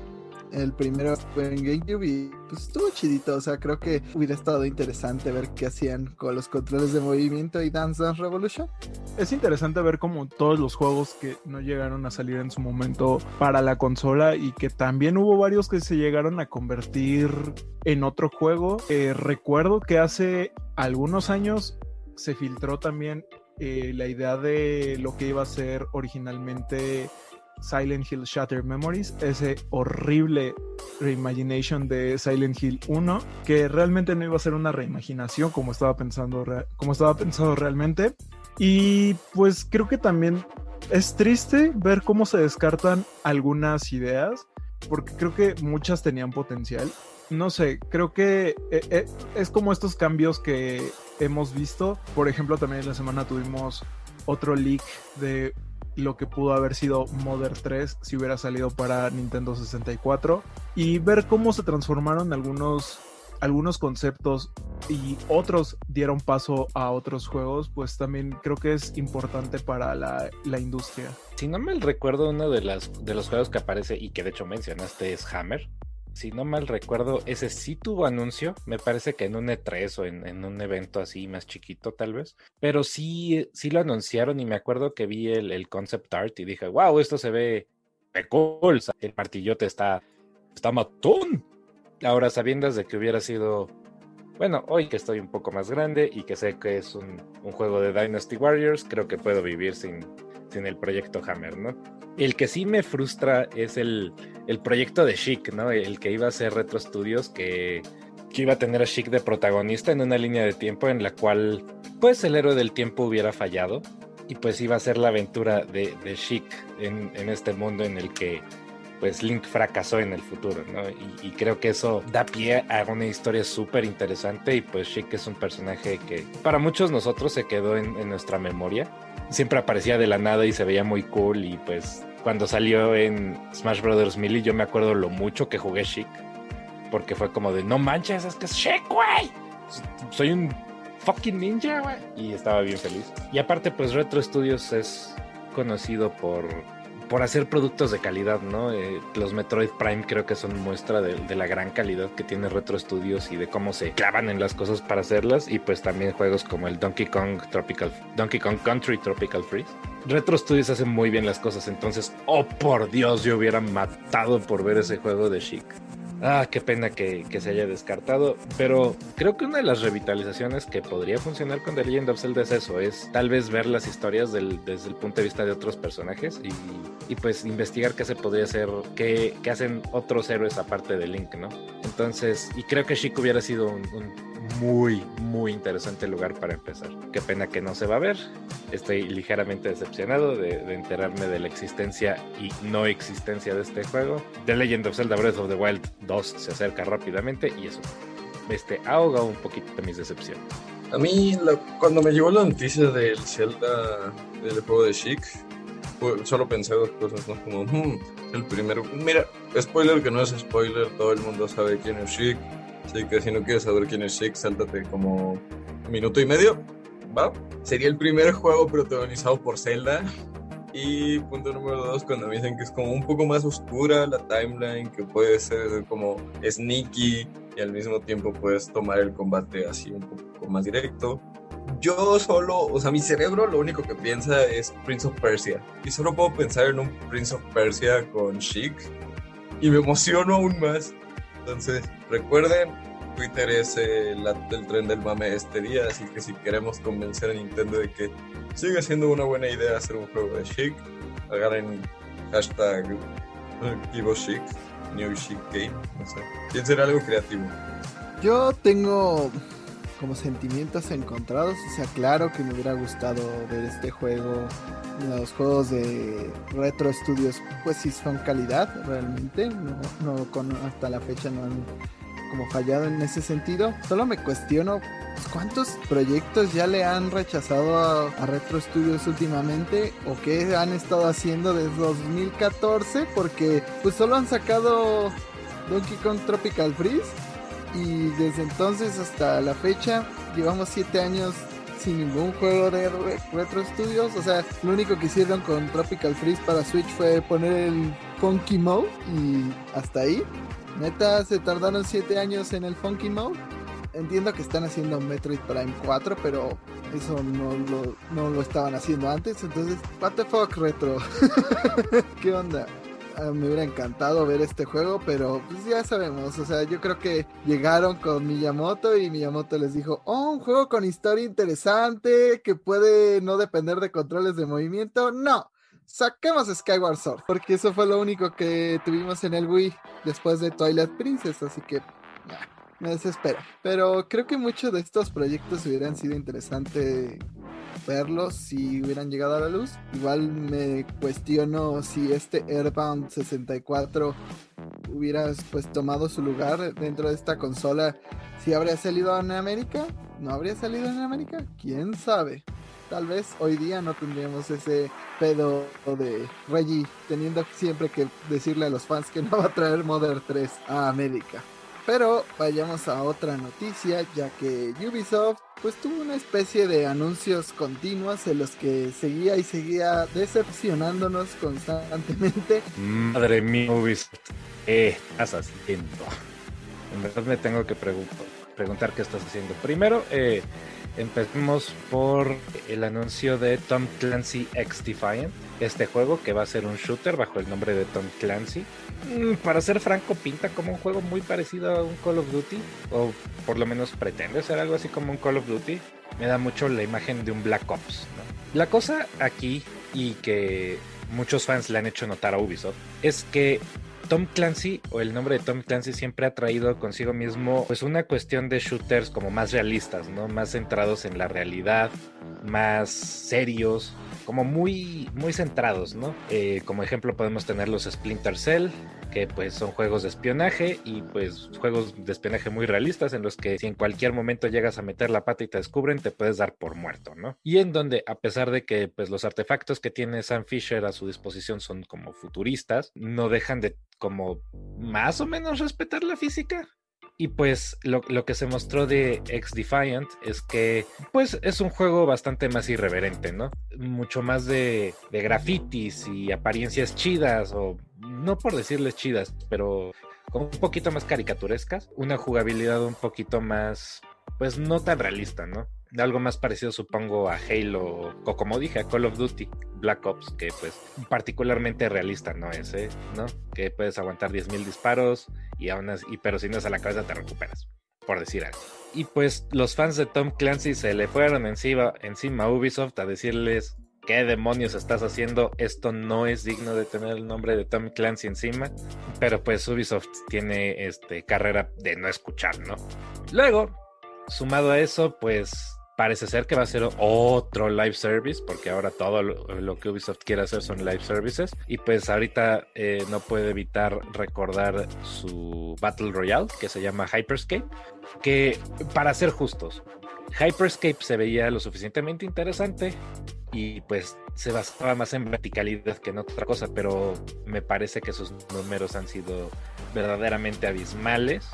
el primero fue en GameCube y pues estuvo chidito. O sea, creo que hubiera estado interesante ver qué hacían con los controles de movimiento y Dance Dance Revolution. Es interesante ver como todos los juegos que no llegaron a salir en su momento para la consola y que también hubo varios que se llegaron a convertir en otro juego. Eh, recuerdo que hace algunos años se filtró también eh, la idea de lo que iba a ser originalmente Silent Hill Shattered Memories, ese horrible reimagination de Silent Hill 1, que realmente no iba a ser una reimaginación como estaba pensando, como estaba pensado realmente. Y pues creo que también es triste ver cómo se descartan algunas ideas, porque creo que muchas tenían potencial. No sé, creo que eh, eh, es como estos cambios que hemos visto. Por ejemplo, también en la semana tuvimos otro leak de lo que pudo haber sido Mother 3 si hubiera salido para Nintendo 64 y ver cómo se transformaron algunos algunos conceptos y otros dieron paso a otros juegos, pues también creo que es importante para la, la industria. Si no me recuerdo, uno de, las, de los juegos que aparece y que de hecho mencionaste es Hammer si no mal recuerdo, ese sí tuvo anuncio, me parece que en un E3 o en, un evento así más chiquito tal vez, pero sí, sí lo anunciaron y me acuerdo que vi el, concept art y dije, wow, esto se ve cool, el martillote está, está matón. Ahora, sabiendo de que hubiera sido, bueno, hoy que estoy un poco más grande y que sé que es un, juego de Dynasty Warriors, creo que puedo vivir sin, sin el proyecto Hammer, ¿no? El que sí me frustra es el, el proyecto de Chic, ¿no? El que iba a ser Retro Studios, que, que iba a tener a Chic de protagonista en una línea de tiempo en la cual, pues, el héroe del tiempo hubiera fallado. Y pues iba a ser la aventura de, de Chic en, en este mundo en el que pues Link fracasó en el futuro, ¿no? Y, creo que eso da pie a una historia súper interesante y pues Chic es un personaje que para muchos nosotros se quedó en, en, nuestra memoria. Siempre aparecía de la nada y se veía muy cool y pues cuando salió en Smash Bros. Melee yo me acuerdo lo mucho que jugué Chic porque fue como de no manches, es que es Chic, güey. Soy un fucking ninja, güey. Y estaba bien feliz. Y aparte pues Retro Studios es conocido por por hacer productos de calidad, ¿no? Eh, los Metroid Prime creo que son muestra de, la gran calidad que tiene Retro Studios y de cómo se clavan en las cosas para hacerlas y pues también juegos como el Donkey Kong Tropical Donkey Kong Country Tropical Freeze. Retro Studios hace muy bien las cosas, entonces, oh por Dios, yo hubiera matado por ver ese juego de Chic. Ah, qué pena que, se haya descartado. Pero creo que una de las revitalizaciones que podría funcionar con The Legend of Zelda es eso, es tal vez ver las historias desde el punto de vista de otros personajes y, pues investigar qué se podría hacer, qué, hacen otros héroes aparte de Link, ¿no? Entonces, y creo que Chico hubiera sido un muy, muy interesante lugar para empezar. Qué pena que no se va a ver. Estoy ligeramente decepcionado de, enterarme de la existencia y no existencia de este juego. The Legend of Zelda Breath of the Wild 2 se acerca rápidamente y eso este, ahoga un poquito de mis decepciones. A mí, cuando me llegó la noticia del Zelda, del juego de Chic, fue- solo pensé dos cosas, ¿no? Como, hmm, el primero. Mira, spoiler que no es spoiler, todo el mundo sabe quién es Chic. Así que si no quieres saber quién es Chic, sáltate como minuto y medio. ¿Va? Sería el primer juego protagonizado por Zelda. Y punto número dos, cuando me dicen que es como un poco más oscura la timeline, que puede ser como sneaky y al mismo tiempo puedes tomar el combate así un poco más directo. Yo solo, o sea, mi cerebro lo único que piensa es Prince of Persia. Y solo puedo pensar en un Prince of Persia con Chic. Y me emociono aún más. Entonces, recuerden, Twitter es el tren del mame este día. Así que si queremos convencer a Nintendo de que sigue siendo una buena idea hacer un juego de Chic, agarren hashtag eh, Chic, New Chic Game. No sé. Piensen algo creativo. Yo tengo como sentimientos encontrados. O sea, claro que me hubiera gustado ver este juego. Los juegos de Retro Studios, pues sí son calidad realmente. No, no con, hasta la fecha no han como fallado en ese sentido. Solo me cuestiono pues, cuántos proyectos ya le han rechazado a, Retro Studios últimamente o qué han estado haciendo desde 2014 porque pues solo han sacado Donkey Kong Tropical Freeze y desde entonces hasta la fecha llevamos 7 años sin ningún juego de Re- Retro Studios. O sea, lo único que hicieron con Tropical Freeze para Switch fue poner el Funky Mode y hasta ahí. Neta, se tardaron 7 años en el Funky Mode. Entiendo que están haciendo Metroid Prime 4, pero eso no lo, no lo estaban haciendo antes. Entonces, what the fuck, Retro? <laughs> ¿Qué onda? Me hubiera encantado ver este juego, pero pues ya sabemos, o sea, yo creo que llegaron con Miyamoto y Miyamoto les dijo, oh, un juego con historia interesante que puede no depender de controles de movimiento, no, saquemos Skyward Sword, porque eso fue lo único que tuvimos en el Wii después de Twilight Princess, así que nah, me desespera. Pero creo que muchos de estos proyectos hubieran sido interesante verlos si hubieran llegado a la luz. Igual me cuestiono si este Airbound 64 hubiera pues tomado su lugar dentro de esta consola, si habría salido en América, no habría salido en América, quién sabe. Tal vez hoy día no tendríamos ese pedo de Reggie teniendo siempre que decirle a los fans que no va a traer Modern 3 a América. Pero vayamos a otra noticia, ya que Ubisoft pues tuvo una especie de anuncios continuos en los que seguía y seguía decepcionándonos constantemente. Madre mía, Ubisoft, ¿qué estás haciendo? En verdad me tengo que pregun- preguntar qué estás haciendo. Primero, eh, empecemos por el anuncio de Tom Clancy X Defiant, este juego que va a ser un shooter bajo el nombre de Tom Clancy. Mm, Para ser franco, pinta como un juego muy parecido a un Call of Duty, o por lo menos pretende ser algo así como un Call of Duty. Me da mucho la imagen de un Black Ops. ¿no? La cosa aquí, y que muchos fans le han hecho notar a Ubisoft, es que Tom Clancy o el nombre de Tom Clancy siempre ha traído consigo mismo pues una cuestión de shooters como más realistas, ¿no? Más centrados en la realidad, más serios, como muy muy centrados, ¿no? Eh, como ejemplo podemos tener los Splinter Cell, que pues son juegos de espionaje y pues juegos de espionaje muy realistas en los que si en cualquier momento llegas a meter la pata y te descubren te puedes dar por muerto, ¿no? Y en donde a pesar de que pues los artefactos que tiene Sam Fisher a su disposición son como futuristas, no dejan de como más o menos respetar la física. Y pues lo, lo, que se mostró de X Defiant es que pues es un juego bastante más irreverente, ¿no? Mucho más de, de grafitis y apariencias chidas, o no por decirles chidas, pero como un poquito más caricaturescas. Una jugabilidad un poquito más, pues no tan realista, ¿no? Algo más parecido supongo a Halo o como dije a Call of Duty Black Ops que pues particularmente realista no es, ¿eh? ¿no? Que puedes aguantar 10.000 disparos y aún así, pero si no es a la cabeza te recuperas, por decir algo. Y pues los fans de Tom Clancy se le fueron encima, encima a Ubisoft a decirles ¿Qué demonios estás haciendo? Esto no es digno de tener el nombre de Tom Clancy encima. Pero pues Ubisoft tiene este carrera de no escuchar, ¿no? Luego, sumado a eso, pues parece ser que va a ser otro live service, porque ahora todo lo, que Ubisoft quiere hacer son live services. Y pues ahorita eh, no puede evitar recordar su Battle Royale, que se llama Hyperscape, que para ser justos, Hyperscape se veía lo suficientemente interesante y pues se basaba más en verticalidad que en otra cosa, pero me parece que sus números han sido verdaderamente abismales.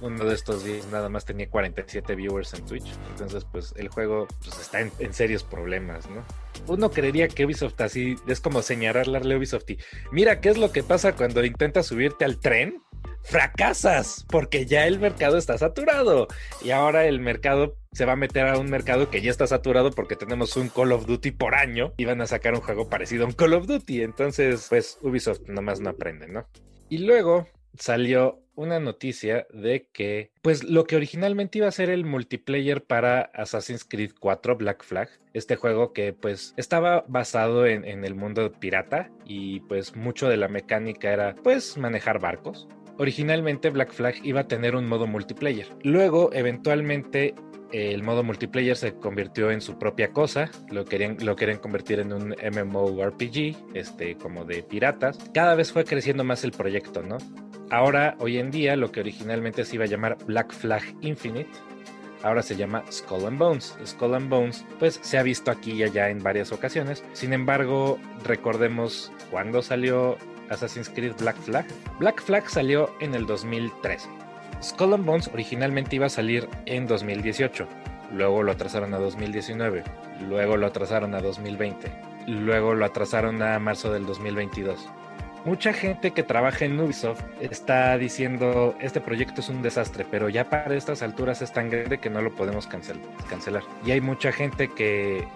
Uno de estos días nada más tenía 47 viewers en Twitch, entonces pues el juego pues, está en, serios problemas, ¿no? Uno creería que Ubisoft así es como señalarle a Ubisoft y mira qué es lo que pasa cuando intentas subirte al tren fracasas porque ya el mercado está saturado y ahora el mercado se va a meter a un mercado que ya está saturado porque tenemos un Call of Duty por año y van a sacar un juego parecido a un Call of Duty. Entonces, pues Ubisoft nomás no aprende, ¿no? Y luego salió una noticia de que, pues lo que originalmente iba a ser el multiplayer para Assassin's Creed 4 Black Flag, este juego que pues estaba basado en, en el mundo pirata y pues mucho de la mecánica era pues manejar barcos. Originalmente Black Flag iba a tener un modo multiplayer. Luego, eventualmente, el modo multiplayer se convirtió en su propia cosa, lo querían, lo querían convertir en un MMORPG, este, como de piratas. Cada vez fue creciendo más el proyecto, ¿no? Ahora, hoy en día, lo que originalmente se iba a llamar Black Flag Infinite, ahora se llama Skull and Bones. Skull and Bones, pues se ha visto aquí y allá en varias ocasiones. Sin embargo, recordemos cuándo salió Assassin's Creed Black Flag. Black Flag salió en el 2013. Skull and Bones originalmente iba a salir en 2018, luego lo atrasaron a 2019, luego lo atrasaron a 2020, luego lo atrasaron a marzo del 2022. Mucha gente que trabaja en Ubisoft está diciendo este proyecto es un desastre, pero ya para estas alturas es tan grande que no lo podemos cancelar. Y hay mucha gente que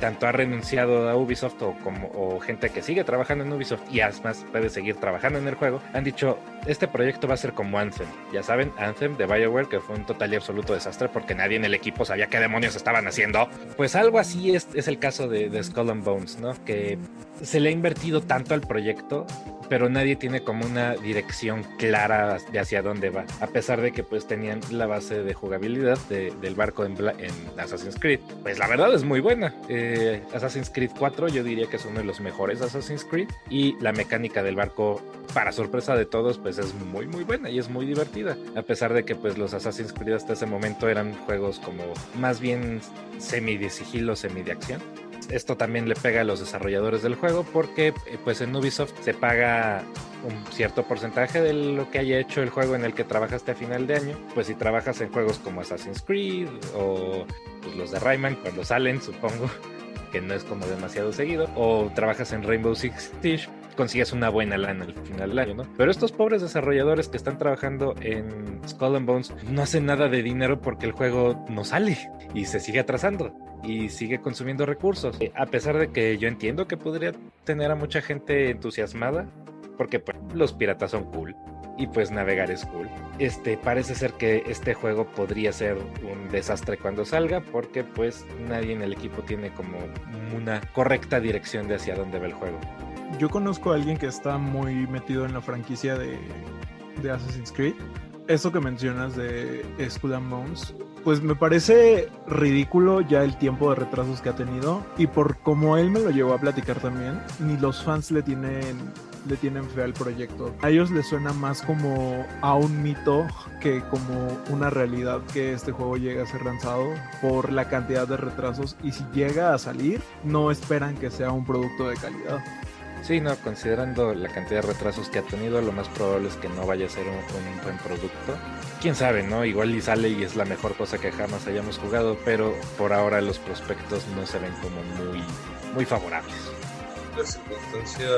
tanto ha renunciado a Ubisoft o, como, gente que sigue trabajando en Ubisoft y además puede seguir trabajando en el juego, han dicho, este proyecto va a ser como Anthem. Ya saben, Anthem de Bioware, que fue un total y absoluto desastre porque nadie en el equipo sabía qué demonios estaban haciendo. Pues algo así es, es el caso de, de Skull and Bones, ¿no? Que se le ha invertido tanto al proyecto pero nadie tiene como una dirección clara de hacia dónde va, a pesar de que pues tenían la base de jugabilidad de, del barco en, en, Assassin's Creed. Pues la verdad es muy buena. Eh, Assassin's Creed 4 yo diría que es uno de los mejores Assassin's Creed y la mecánica del barco, para sorpresa de todos, pues es muy muy buena y es muy divertida, a pesar de que pues los Assassin's Creed hasta ese momento eran juegos como más bien semi de sigilo, semi de acción esto también le pega a los desarrolladores del juego porque eh, pues en Ubisoft se paga un cierto porcentaje de lo que haya hecho el juego en el que trabajaste a final de año. Pues si trabajas en juegos como Assassin's Creed o pues, los de Rayman cuando salen, supongo <laughs> que no es como demasiado seguido, o trabajas en Rainbow Six Siege, consigues una buena lana al final del año, ¿no? Pero estos pobres desarrolladores que están trabajando en Skull and Bones no hacen nada de dinero porque el juego no sale y se sigue atrasando y sigue consumiendo recursos. Eh, a pesar de que yo entiendo que podría tener a mucha gente entusiasmada, porque pues, los piratas son cool y pues navegar es cool. Este parece ser que este juego podría ser un desastre cuando salga porque pues nadie en el equipo tiene como una correcta dirección de hacia dónde va el juego. Yo conozco a alguien que está muy metido en la franquicia de, Assassin's Creed. Eso que mencionas de Skull and Bones pues me parece ridículo ya el tiempo de retrasos que ha tenido y por como él me lo llevó a platicar también, ni los fans le tienen le tienen fe al proyecto. A ellos les suena más como a un mito que como una realidad que este juego llegue a ser lanzado por la cantidad de retrasos y si llega a salir no esperan que sea un producto de calidad. Sí, no, considerando la cantidad de retrasos que ha tenido, lo más probable es que no vaya a ser un, buen producto. Quién sabe, ¿no? Igual y sale y es la mejor cosa que jamás hayamos jugado, pero por ahora los prospectos no se ven como muy, muy favorables. La circunstancia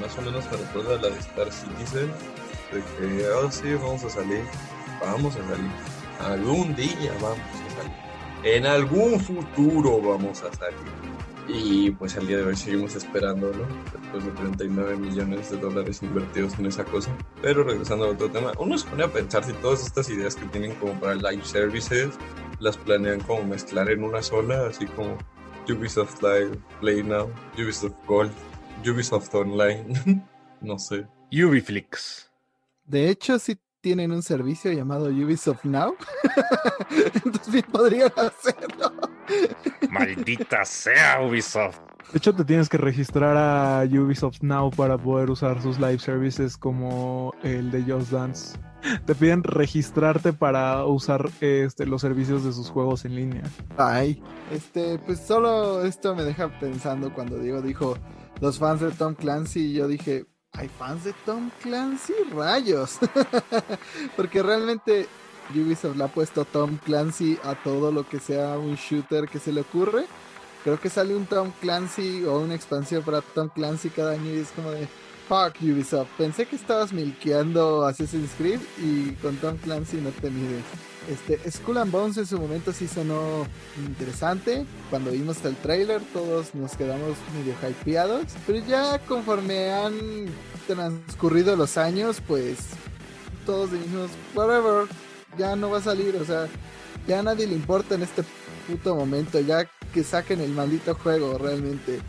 más o menos me recuerda a la de Star Citizen, de que, oh sí, vamos a salir, vamos a salir, algún día vamos a salir, en algún futuro vamos a salir y pues al día de hoy seguimos esperando, ¿no? Después de 39 millones de dólares invertidos en esa cosa. Pero regresando a otro tema, uno se pone a pensar si todas estas ideas que tienen como para live services las planean como mezclar en una sola, así como Ubisoft Live, Play Now, Ubisoft Gold, Ubisoft Online, <laughs> no sé. Ubiflix. De hecho, sí tienen un servicio llamado Ubisoft Now. <laughs> Entonces bien podrían hacerlo. Maldita sea Ubisoft. De hecho, te tienes que registrar a Ubisoft Now para poder usar sus live services como el de Just Dance. te piden registrarte para usar este, los servicios de sus juegos en línea. Ay, este, pues solo esto me deja pensando cuando Diego dijo los fans de Tom Clancy, yo dije, ¿hay fans de Tom Clancy? Rayos. <laughs> Porque realmente Ubisoft le ha puesto Tom Clancy a todo lo que sea un shooter que se le ocurre. Creo que sale un Tom Clancy o una expansión para Tom Clancy cada año y es como de, fuck Ubisoft, pensé que estabas milkeando Assassin's Creed y con Tom Clancy no te mides. Este, Skull and Bones en su momento sí sonó interesante. Cuando vimos el trailer todos nos quedamos medio hypeados. Pero ya conforme han transcurrido los años, pues todos dijimos, whatever, ya no va a salir. O sea, ya a nadie le importa en este puto momento. Ya que saquen el maldito juego realmente.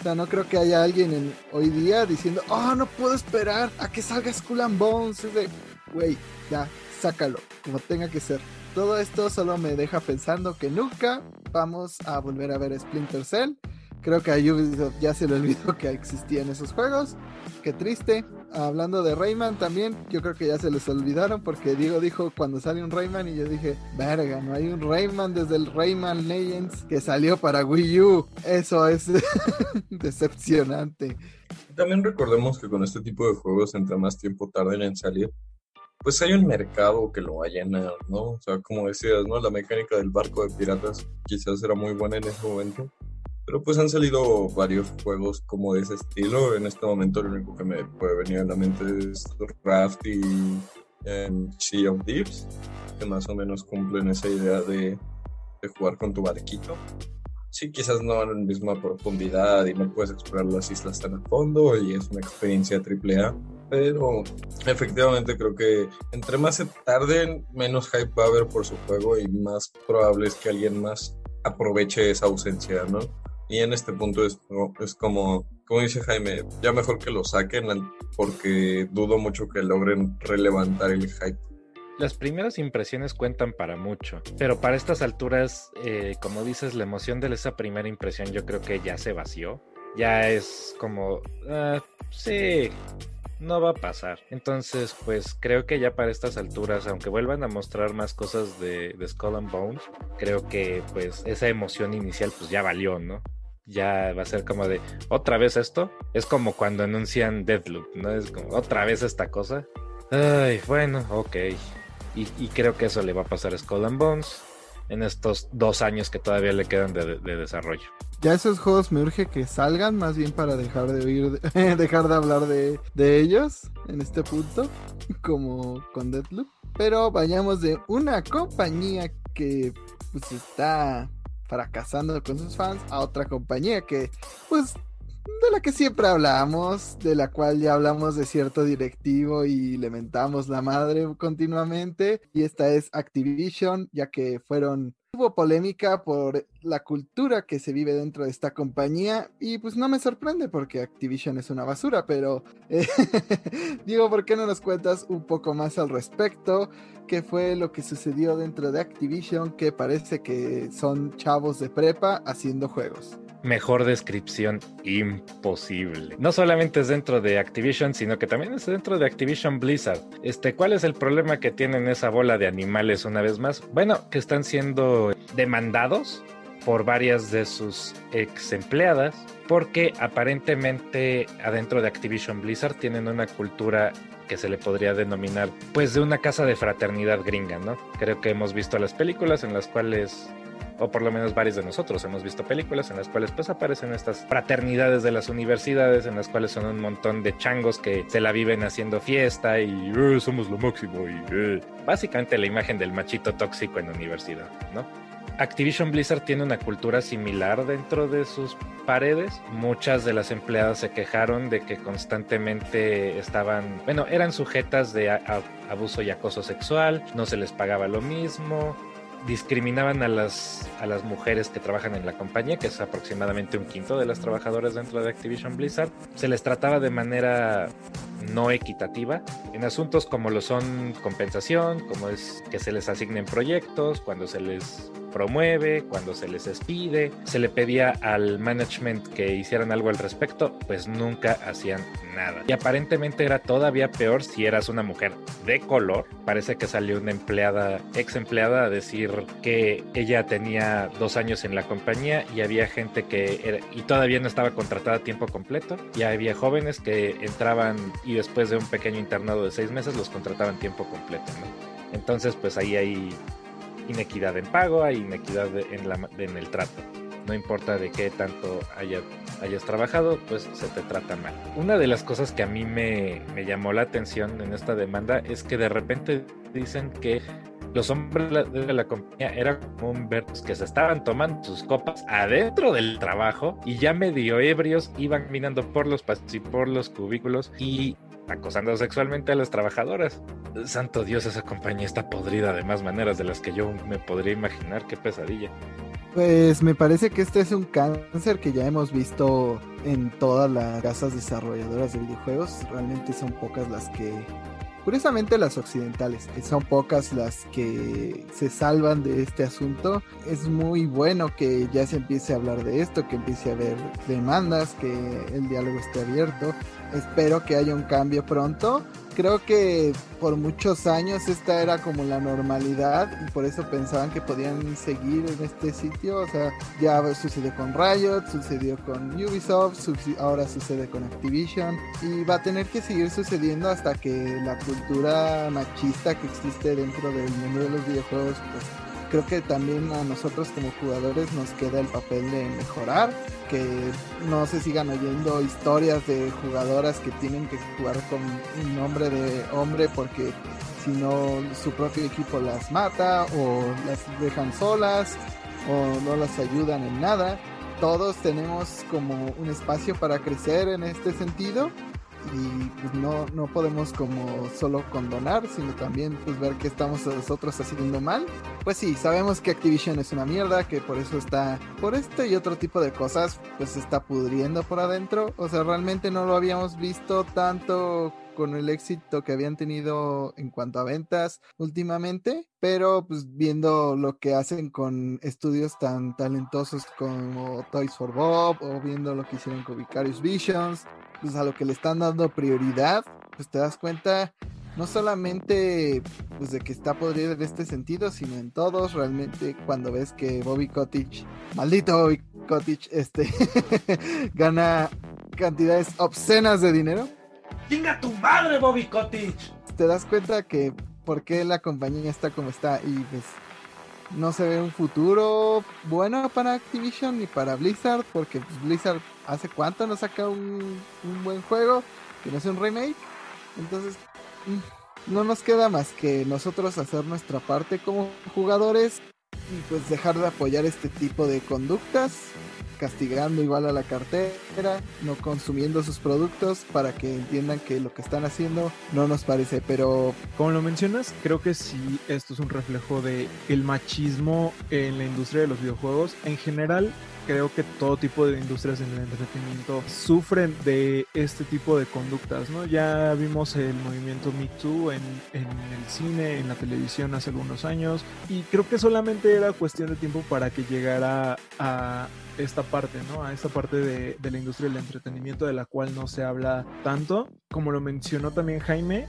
O sea, no creo que haya alguien en, hoy día diciendo, oh, no puedo esperar a que salga Skull and Bones. Es de, güey, ya, sácalo, como tenga que ser. Todo esto solo me deja pensando que nunca vamos a volver a ver Splinter Cell. Creo que a Ubisoft ya se le olvidó <laughs> que existían esos juegos. Qué triste. Hablando de Rayman también, yo creo que ya se les olvidaron porque Diego dijo cuando sale un Rayman y yo dije, verga, no hay un Rayman desde el Rayman Legends que salió para Wii U. Eso es <laughs> decepcionante. También recordemos que con este tipo de juegos, entre más tiempo tarden en salir, pues hay un mercado que lo va a llenar, ¿no? O sea, como decías, ¿no? La mecánica del barco de piratas quizás era muy buena en ese momento, pero pues han salido varios juegos como de ese estilo. En este momento lo único que me puede venir a la mente es Raft y em, Sea of Thieves, que más o menos cumplen esa idea de, de jugar con tu barquito. Sí, quizás no en la misma profundidad y no puedes explorar las islas tan a fondo y es una experiencia triple A pero efectivamente creo que entre más se tarden, menos hype va a haber por su juego y más probable es que alguien más aproveche esa ausencia, ¿no? Y en este punto es, es como, como dice Jaime, ya mejor que lo saquen porque dudo mucho que logren relevantar el hype. Las primeras impresiones cuentan para mucho, pero para estas alturas, eh, como dices, la emoción de esa primera impresión yo creo que ya se vació. Ya es como, ah, sí, no va a pasar. Entonces, pues creo que ya para estas alturas, aunque vuelvan a mostrar más cosas de, de Skull and Bones, creo que pues esa emoción inicial pues ya valió, ¿no? Ya va a ser como de otra vez esto. Es como cuando anuncian Deadloop, ¿no? Es como otra vez esta cosa. Ay, bueno, ok. Y, creo que eso le va a pasar a Skull and Bones en estos dos años que todavía le quedan de, desarrollo. Ya esos juegos me urge que salgan, más bien para dejar de oír, <laughs> dejar de hablar de, ellos en este punto, <laughs> como con Deadloop. Pero vayamos de una compañía que pues está fracasando con sus fans a otra compañía que pues de la que siempre hablamos, de la cual ya hablamos de cierto directivo y lamentamos la madre continuamente. Y esta es Activision, ya que fueron Hubo polémica por la cultura que se vive dentro de esta compañía y pues no me sorprende porque Activision es una basura, pero eh, <laughs> digo, ¿por qué no nos cuentas un poco más al respecto? ¿Qué fue lo que sucedió dentro de Activision que parece que son chavos de prepa haciendo juegos? Mejor descripción imposible. No solamente es dentro de Activision, sino que también es dentro de Activision Blizzard. Este, ¿cuál es el problema que tienen esa bola de animales una vez más? Bueno, que están siendo demandados por varias de sus ex empleadas porque aparentemente adentro de Activision Blizzard tienen una cultura que se le podría denominar pues de una casa de fraternidad gringa, ¿no? Creo que hemos visto las películas en las cuales o por lo menos varios de nosotros hemos visto películas en las cuales pues aparecen estas fraternidades de las universidades en las cuales son un montón de changos que se la viven haciendo fiesta y eh, somos lo máximo y eh". básicamente la imagen del machito tóxico en universidad, ¿no? Activision Blizzard tiene una cultura similar dentro de sus paredes. Muchas de las empleadas se quejaron de que constantemente estaban, bueno, eran sujetas de abuso y acoso sexual, no se les pagaba lo mismo, discriminaban a las, a las mujeres que trabajan en la compañía, que es aproximadamente un quinto de las trabajadoras dentro de Activision Blizzard. Se les trataba de manera no equitativa en asuntos como lo son compensación, como es que se les asignen proyectos, cuando se les promueve, cuando se les despide, se le pedía al management que hicieran algo al respecto, pues nunca hacían nada. Y aparentemente era todavía peor si eras una mujer de color. Parece que salió una empleada, ex empleada, a decir que ella tenía dos años en la compañía y había gente que era, y todavía no estaba contratada a tiempo completo. Y había jóvenes que entraban y después de un pequeño internado de seis meses los contrataban tiempo completo. Entonces, pues ahí hay inequidad en pago, hay inequidad en, el trato. No importa de qué tanto hayas trabajado, pues se te trata mal. Una de las cosas que a mí me llamó la atención en esta demanda es que de repente dicen que los hombres de la compañía era como ver que se estaban tomando sus copas adentro del trabajo y ya medio ebrios iban caminando por los y por los cubículos y acosando sexualmente a las trabajadoras. Santo Dios, esa compañía está podrida de más maneras de las que yo me podría imaginar. Qué pesadilla. Pues me parece que este es un cáncer que ya hemos visto en todas las casas desarrolladoras de videojuegos. Realmente son pocas las que Curiosamente las occidentales, que son pocas las que se salvan de este asunto, es muy bueno que ya se empiece a hablar de esto, que empiece a haber demandas, que el diálogo esté abierto. Espero que haya un cambio pronto creo que por muchos años esta era como la normalidad y por eso pensaban que podían seguir en este sitio. O sea, ya sucedió con Riot, sucedió con Ubisoft, ahora sucede con Activision y va a tener que seguir sucediendo hasta que la cultura machista que existe dentro del mundo de los videojuegos pues creo que también a nosotros como jugadores nos queda el papel de mejorar, que no se sigan oyendo historias de jugadoras que tienen que jugar con un nombre de hombre porque si no su propio equipo las mata o las dejan solas o no las ayudan en nada. Todos tenemos como un espacio para crecer en este sentido y pues no, no podemos como solo condonar, sino también pues ver que estamos nosotros haciendo mal. Pues sí, sabemos que Activision es una mierda, que por eso está, por este y otro tipo de cosas, pues está pudriendo por adentro. O sea, realmente no lo habíamos visto tanto con el éxito que habían tenido en cuanto a ventas últimamente, pero pues viendo lo que hacen con estudios tan talentosos como Toys for Bob o viendo lo que hicieron con Vicarious Visions, pues a lo que le están dando prioridad, pues te das cuenta no solamente pues de que está podrido en este sentido, sino en todos, realmente cuando ves que Bobby Cottage, maldito Bobby Cottage, este <laughs> gana cantidades obscenas de dinero. ¡Chinga tu madre, Bobby Cottage! Te das cuenta que por qué la compañía está como está y pues no se ve un futuro bueno para Activision ni para Blizzard, porque pues, Blizzard hace cuánto no saca un, buen juego, que no es un remake. Entonces, mm, no nos queda más que nosotros hacer nuestra parte como jugadores y pues dejar de apoyar este tipo de conductas castigando igual a la cartera, no consumiendo sus productos para que entiendan que lo que están haciendo no nos parece, pero como lo mencionas, creo que sí esto es un reflejo de el machismo en la industria de los videojuegos. En general, creo que todo tipo de industrias en el entretenimiento sufren de este tipo de conductas, ¿no? Ya vimos el movimiento Me Too en, en, el cine, en la televisión hace algunos años y creo que solamente era cuestión de tiempo para que llegara a esta parte, ¿no? A esta parte de, la industria del entretenimiento de la cual no se habla tanto. Como lo mencionó también Jaime,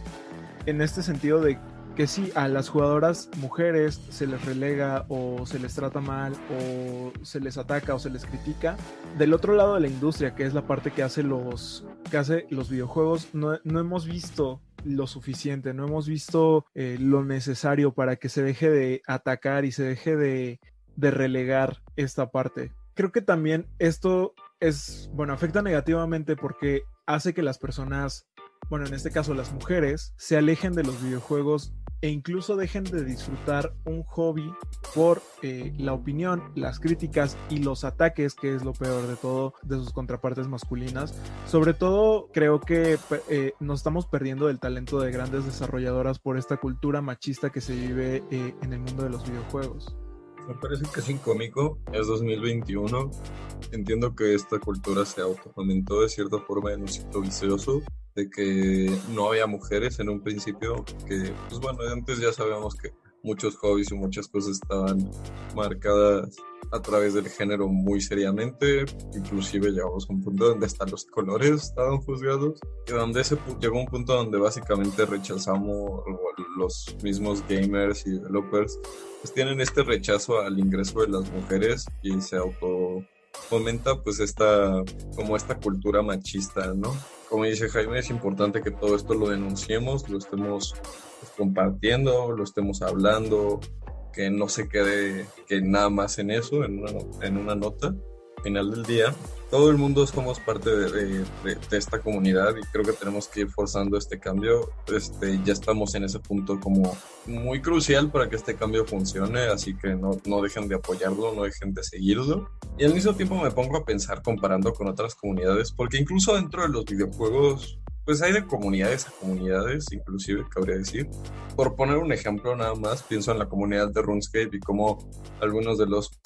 en este sentido de que sí, a las jugadoras mujeres se les relega o se les trata mal o se les ataca o se les critica. Del otro lado de la industria, que es la parte que hace los, que hace los videojuegos, no, hemos visto lo suficiente, no hemos visto eh, lo necesario para que se deje de atacar y se deje de, de relegar esta parte creo que también esto es, bueno, afecta negativamente porque hace que las personas, bueno, en este caso las mujeres, se alejen de los videojuegos e incluso dejen de disfrutar un hobby por eh, la opinión, las críticas y los ataques, que es lo peor de todo, de sus contrapartes masculinas. Sobre todo creo que eh, nos estamos perdiendo del talento de grandes desarrolladoras por esta cultura machista que se vive eh, en el mundo de los videojuegos. Me parece es cómico, es 2021. Entiendo que esta cultura se autofomentó de cierta forma en un ciclo vicioso, de que no había mujeres en un principio, que pues bueno, antes ya sabemos que muchos hobbies y muchas cosas estaban marcadas a través del género muy seriamente, inclusive llegamos a un punto donde hasta los colores estaban juzgados, y donde ese llegó un punto donde básicamente rechazamos los mismos gamers y developers, pues tienen este rechazo al ingreso de las mujeres y se auto fomenta pues esta como esta cultura machista, ¿no? Como dice Jaime, es importante que todo esto lo denunciemos, lo estemos pues, compartiendo, lo estemos hablando, que no se quede que nada más en eso, en una, en una nota. Final del día, todo el mundo somos parte de, esta comunidad y creo que tenemos que ir forzando este cambio. Este, ya estamos en ese punto como muy crucial para que este cambio funcione, así que no, no dejen de apoyarlo, no dejen de seguirlo. Y al mismo tiempo me pongo a pensar comparando con otras comunidades, porque incluso dentro de los videojuegos pues hay de comunidades a comunidades, inclusive cabría decir. Por poner un ejemplo nada más, pienso en la comunidad de RuneScape y cómo algunos de los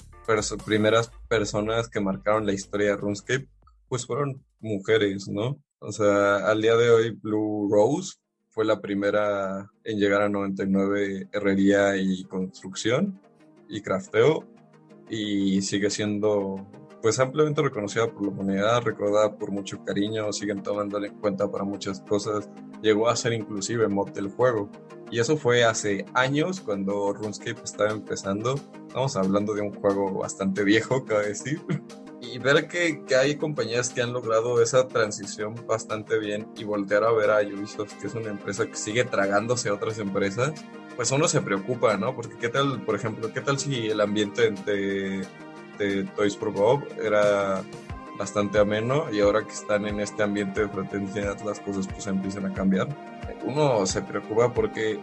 primeras personas que marcaron la historia de RuneScape, pues fueron mujeres, ¿no? O sea, al día de hoy Blue Rose fue la primera en llegar a 99 herrería y construcción y crafteo y sigue siendo pues ampliamente reconocida por la comunidad, recordada por mucho cariño, siguen tomándole en cuenta para muchas cosas, llegó a ser inclusive mod del juego. Y eso fue hace años cuando RuneScape estaba empezando. Estamos hablando de un juego bastante viejo, cabe decir. <laughs> Y ver que, que, hay compañías que han logrado esa transición bastante bien y voltear a ver a Ubisoft, que es una empresa que sigue tragándose a otras empresas, pues uno se preocupa, ¿no? Porque qué tal, por ejemplo, qué tal si el ambiente de de Toys for Bob era bastante ameno y ahora que están en este ambiente de fraternidad las cosas pues empiezan a cambiar. Uno se preocupa porque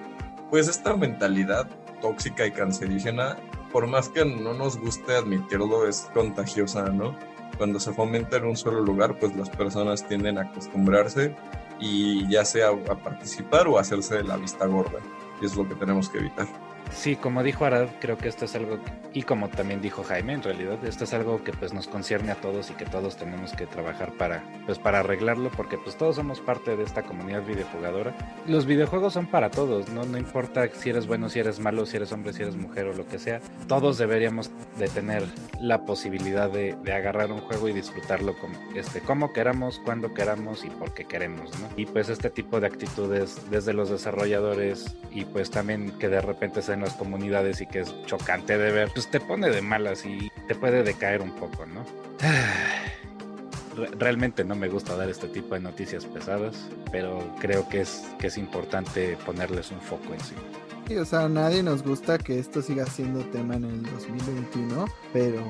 pues esta mentalidad tóxica y cancerígena, por más que no nos guste admitirlo, es contagiosa, ¿no? Cuando se fomenta en un solo lugar, pues las personas tienden a acostumbrarse y ya sea a participar o a hacerse de la vista gorda. Y es lo que tenemos que evitar. Sí, como dijo Arad, creo que esto es algo, y como también dijo Jaime, en realidad, esto es algo que pues nos concierne a todos y que todos tenemos que trabajar para, pues para arreglarlo, porque pues todos somos parte de esta comunidad videojugadora. Los videojuegos son para todos, ¿no? No importa si eres bueno, si eres malo, si eres hombre, si eres mujer o lo que sea. Todos deberíamos de tener la posibilidad de, de agarrar un juego y disfrutarlo como, este, como queramos, cuando queramos y porque queremos, ¿no? Y pues este tipo de actitudes desde los desarrolladores y pues también que de repente se las comunidades y que es chocante de ver, pues te pone de malas y te puede decaer un poco, ¿no? <sighs> Realmente no me gusta dar este tipo de noticias pesadas, pero creo que es, que es importante ponerles un foco encima. Sí, o sea, a nadie nos gusta que esto siga siendo tema en el 2021, pero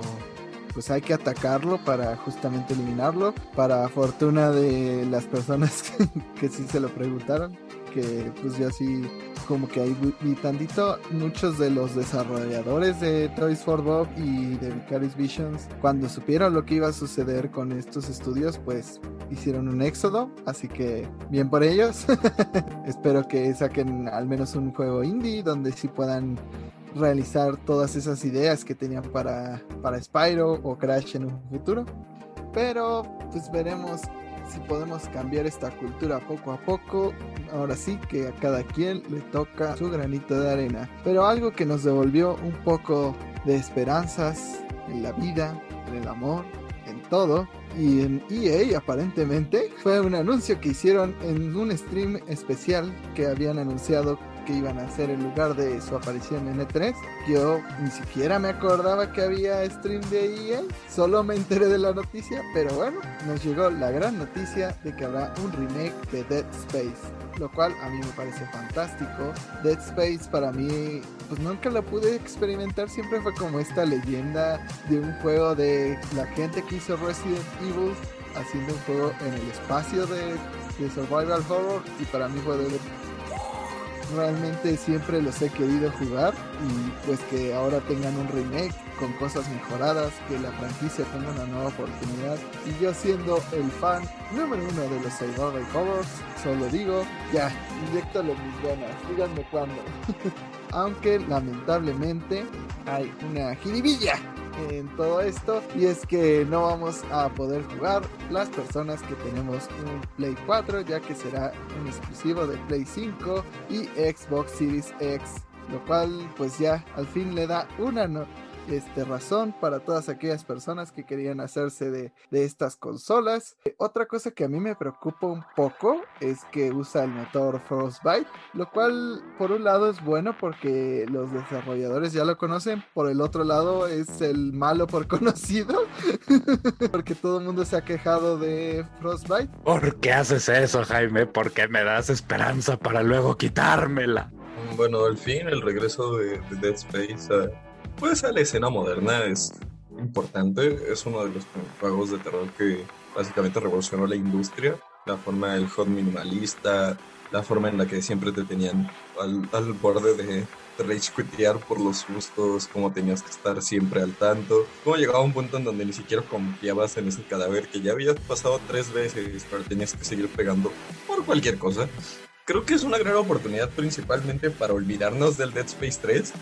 pues hay que atacarlo para justamente eliminarlo. Para fortuna de las personas <laughs> que, que sí se lo preguntaron, que pues yo sí como que ahí vi tantito muchos de los desarrolladores de Toys for Bob y de Vicarious Visions cuando supieron lo que iba a suceder con estos estudios pues hicieron un éxodo así que bien por ellos. <laughs> Espero que saquen al menos un juego indie donde sí puedan realizar todas esas ideas que tenían para, para Spyro o Crash en un futuro. Pero pues veremos si podemos cambiar esta cultura poco a poco. Ahora sí que a cada quien le toca su granito de arena. Pero algo que nos devolvió un poco de esperanzas en la vida, en el amor, en todo. Y en EA aparentemente fue un anuncio que hicieron en un stream especial que habían anunciado que iban a hacer en lugar de su aparición en E3. Yo ni siquiera me acordaba que había stream de EA, solo me enteré de la noticia, pero bueno, nos llegó la gran noticia de que habrá un remake de Dead Space. Lo cual a mí me parece fantástico. Dead Space para mí, pues nunca lo pude experimentar. Siempre fue como esta leyenda de un juego de la gente que hizo Resident Evil haciendo un juego en el espacio de, de survival horror y para mí fue de realmente siempre los he querido jugar y pues que ahora tengan un remake con cosas mejoradas, que la franquicia tenga una nueva oportunidad y yo siendo el fan número uno de los Survival Covers, solo digo, ya, inyectalo mis venas, díganme cuándo. <laughs> Aunque lamentablemente hay una jiribilla en todo esto y es que no vamos a poder jugar las personas que tenemos un Play 4 ya que será un exclusivo de Play 5 y Xbox Series X lo cual pues ya al fin le da una, no este, razón para todas aquellas personas que querían hacerse de, de estas consolas. Eh, otra cosa que a mí me preocupa un poco es que usa el motor Frostbite, lo cual por un lado es bueno porque los desarrolladores ya lo conocen, por el otro lado es el malo por <laughs> conocido, porque todo el mundo se ha quejado de Frostbite. ¿Por qué haces eso, Jaime? Porque me das esperanza para luego quitármela. Bueno, al fin el regreso de, de Dead Space a pues a la escena moderna es importante. Es uno de los juegos de terror que básicamente revolucionó la industria. La forma del hot minimalista, la forma en la que siempre te tenían al, al borde de, rage quitear por los sustos, cómo tenías que estar siempre al tanto, cómo llegaba un punto en donde ni siquiera confiabas en ese cadáver que ya habías pasado tres veces, pero tenías que seguir pegando por cualquier cosa. Creo que es una gran oportunidad principalmente para olvidarnos del Dead Space 3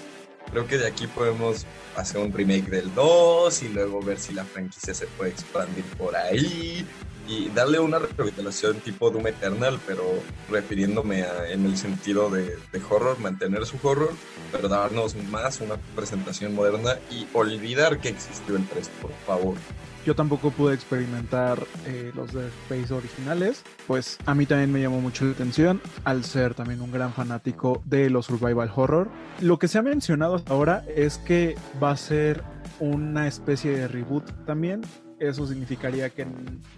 Creo que de aquí podemos hacer un remake del 2 y luego ver si la franquicia se puede expandir por ahí y darle una revitalización tipo Doom Eternal, pero refiriéndome en el sentido de, de, horror, mantener su horror, pero darnos más una presentación moderna y olvidar que existió el 3, por favor. Yo tampoco pude experimentar eh, los de Space originales, pues a mí también me llamó mucho la atención al ser también un gran fanático de los survival horror. Lo que se ha mencionado ahora es que va a ser una especie de reboot también. Eso significaría que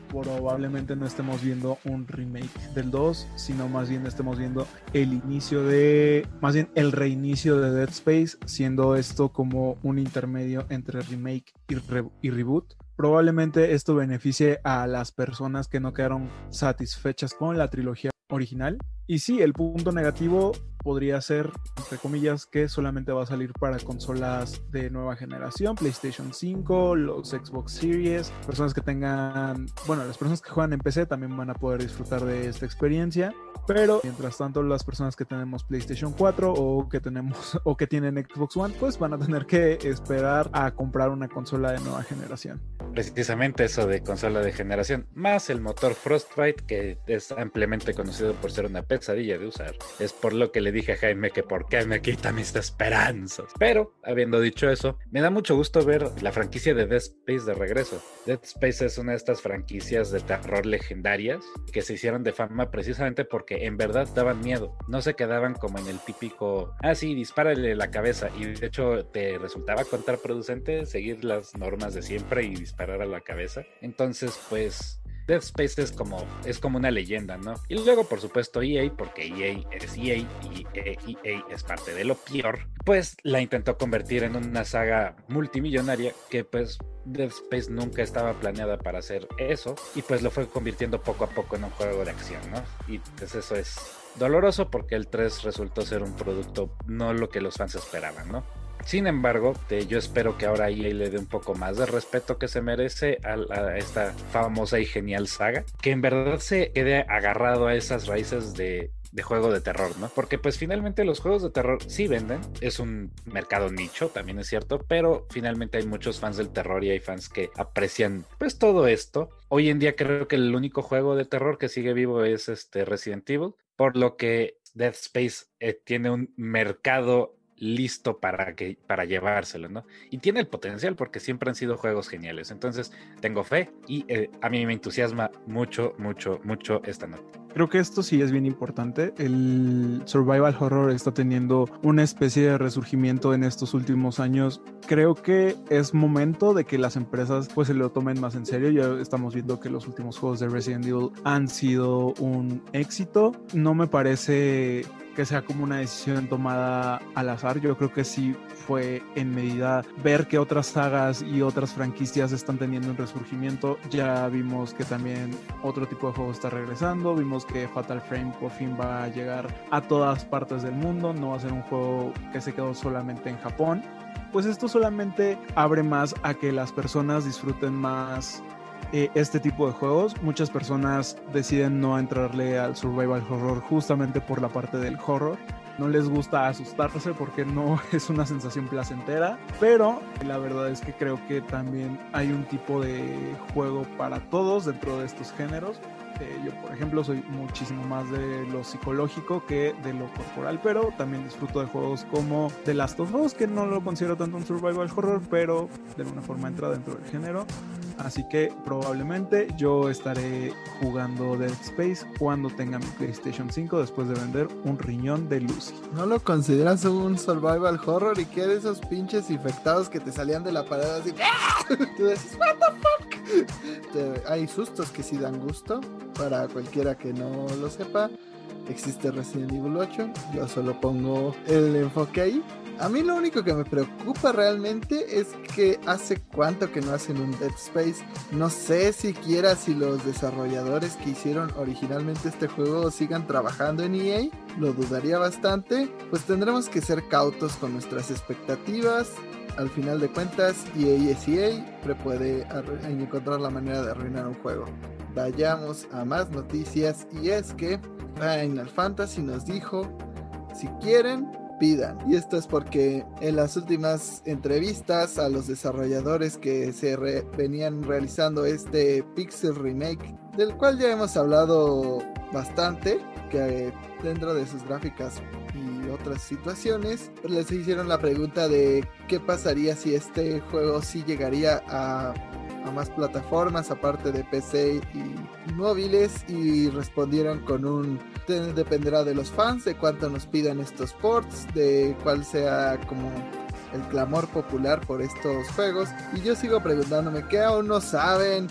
probablemente no estemos viendo un remake del 2, sino más bien estemos viendo el inicio de, más bien el reinicio de Dead Space, siendo esto como un intermedio entre remake y reboot Probablemente esto beneficie a las personas que no quedaron satisfechas con la trilogía original. Y sí, el punto negativo podría ser, entre comillas, que solamente va a salir para consolas de nueva generación, PlayStation 5, los Xbox Series, personas que tengan, bueno, las personas que juegan en PC también van a poder disfrutar de esta experiencia. Pero mientras tanto, las personas que tenemos PlayStation 4 o que tenemos <laughs> o que tienen Xbox One, pues van a tener que esperar a comprar una consola de nueva generación. Precisamente eso de consola de generación, más el motor Frostbite, que es ampliamente conocido por ser una pesadilla de usar. Es por lo que le dije a Jaime que por qué me quita mis esperanzas. Pero, habiendo dicho eso, me da mucho gusto ver la franquicia de Dead Space de regreso. Dead Space es una de estas franquicias de terror legendarias que se hicieron de fama precisamente porque en verdad daban miedo. No se quedaban como en el típico, ah, sí, dispárale la cabeza. Y de hecho te resultaba contraproducente seguir las normas de siempre y disparar a la cabeza. Entonces, pues Dead Space es como, es como una leyenda, ¿no? Y luego, por supuesto, EA, porque EA es EA y EA es parte de lo peor, pues la intentó convertir en una saga multimillonaria que pues Dead Space nunca estaba planeada para hacer eso y pues lo fue convirtiendo poco a poco en un juego de acción, ¿no? Y pues eso es doloroso porque el 3 resultó ser un producto no lo que los fans esperaban, ¿no? Sin embargo, yo espero que ahora EA le dé un poco más de respeto que se merece a, esta famosa y genial saga, que en verdad se quede agarrado a esas raíces de, juego de terror, ¿no? Porque pues finalmente los juegos de terror sí venden, es un mercado nicho, también es cierto, pero finalmente hay muchos fans del terror y hay fans que aprecian pues todo esto. Hoy en día creo que el único juego de terror que sigue vivo es este Resident Evil, por lo que Dead Space eh, tiene un mercado listo para, que, para llevárselo, ¿no? Y tiene el potencial porque siempre han sido juegos geniales. Entonces, tengo fe y eh, a mí me entusiasma mucho, mucho, mucho esta nota. Creo que esto sí es bien importante. El survival horror está teniendo una especie de resurgimiento en estos últimos años. Creo que es momento de que las empresas pues se lo tomen más en serio. Ya estamos viendo que los últimos juegos de Resident Evil han sido un éxito. No me parece que sea como una decisión tomada al azar. Yo creo que sí fue en medida ver que otras sagas y otras franquicias están teniendo un resurgimiento. Ya vimos que también otro tipo de juego está regresando. Vimos que Fatal Frame por fin va a llegar a todas partes del mundo. No va a ser un juego que se quedó solamente en Japón. Pues esto solamente abre más a que las personas disfruten más eh, este tipo de juegos. Muchas personas deciden no entrarle al survival horror justamente por la parte del horror. No les gusta asustarse porque no <laughs> es una sensación placentera, pero la verdad es que creo que también hay un tipo de juego para todos dentro de estos géneros Eh, yo, por ejemplo, soy muchísimo más de lo psicológico que de lo corporal, pero también disfruto de juegos como The Last of Us, que no lo considero tanto un survival horror, pero de alguna forma entra dentro del género. Así que probablemente yo estaré jugando Dead Space cuando tenga mi PlayStation 5 después de vender un riñón de Lucy. ¿No lo consideras un survival horror y qué de esos pinches infectados que te salían de la pared así? <laughs> Tú dices, what the fuck? Hay sustos que sí dan gusto para cualquiera que no lo sepa. Existe Resident Evil 8, yo solo pongo el enfoque ahí. A mí lo único que me preocupa realmente es que hace cuánto que no hacen un Dead Space. No sé siquiera si los desarrolladores que hicieron originalmente este juego sigan trabajando en EA. Lo dudaría bastante. Pues tendremos que ser cautos con nuestras expectativas. Al final de cuentas, EA es EA. Siempre puede encontrar la manera de arruinar un juego. Vayamos a más noticias y es que Final Fantasy nos dijo, si quieren, pidan. Y esto es porque en las últimas entrevistas a los desarrolladores que se venían realizando este Pixel Remake, del cual ya hemos hablado bastante, que eh, dentro de sus gráficas y otras situaciones, les hicieron la pregunta de qué pasaría si este juego sí llegaría a a más plataformas aparte de PC y, móviles y respondieron con un "Te- dependerá de los fans de cuánto nos pidan estos ports de cuál sea como el clamor popular por estos juegos y yo sigo preguntándome que aún no saben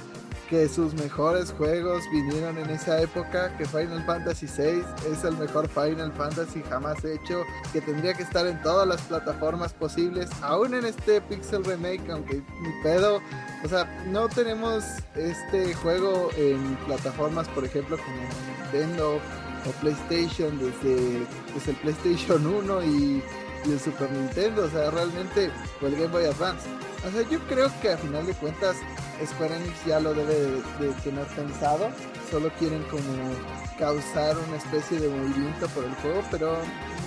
que sus mejores juegos vinieron en esa época, que Final Fantasy VI es el mejor Final Fantasy jamás hecho, que tendría que estar en todas las plataformas posibles, aún en este Pixel Remake, aunque ni pedo, o sea, no tenemos este juego en plataformas, por ejemplo, como Nintendo o PlayStation desde, desde el PlayStation 1 y, el Super Nintendo, o sea, realmente, o el Game Boy Advance. O sea, yo creo que a final de cuentas Square Enix ya lo debe de, tener pensado, solo quieren como causar una especie de movimiento por el juego, pero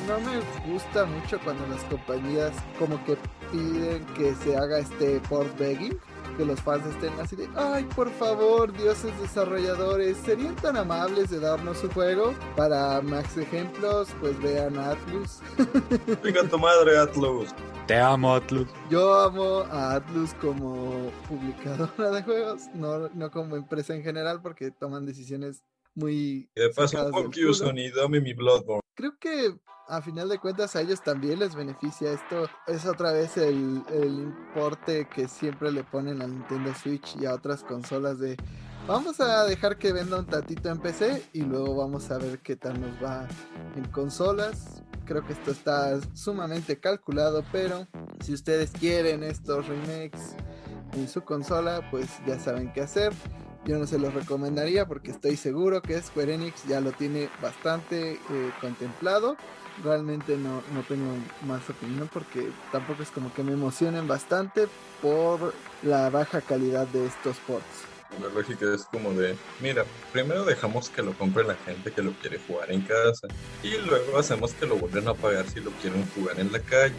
no me gusta mucho cuando las compañías como que piden que se haga este port begging que los fans estén así de, ay, por favor, dioses desarrolladores, serían tan amables de darnos su juego. Para más ejemplos, pues vean a Atlus. <laughs> Venga tu madre, Atlus. Te amo, Atlus. Yo amo a Atlus como publicadora de juegos, no, no como empresa en general, porque toman decisiones muy... Y de paso, fuck you. Sony, dame mi Bloodborne. Creo que a final de cuentas a ellos también les beneficia esto. Es otra vez el, el importe que siempre le ponen a Nintendo Switch y a otras consolas de vamos a dejar que venda un tantito en PC y luego vamos a ver qué tal nos va en consolas. Creo que esto está sumamente calculado, pero si ustedes quieren estos remakes en su consola, pues ya saben qué hacer. Yo no se los recomendaría porque estoy seguro que Square Enix ya lo tiene bastante eh, contemplado. Realmente no, no tengo más opinión porque tampoco es como que me emocionen bastante por la baja calidad de estos ports. La lógica es como de, mira, primero dejamos que lo compre la gente que lo quiere jugar en casa y luego hacemos que lo vuelvan a pagar si lo quieren jugar en la calle.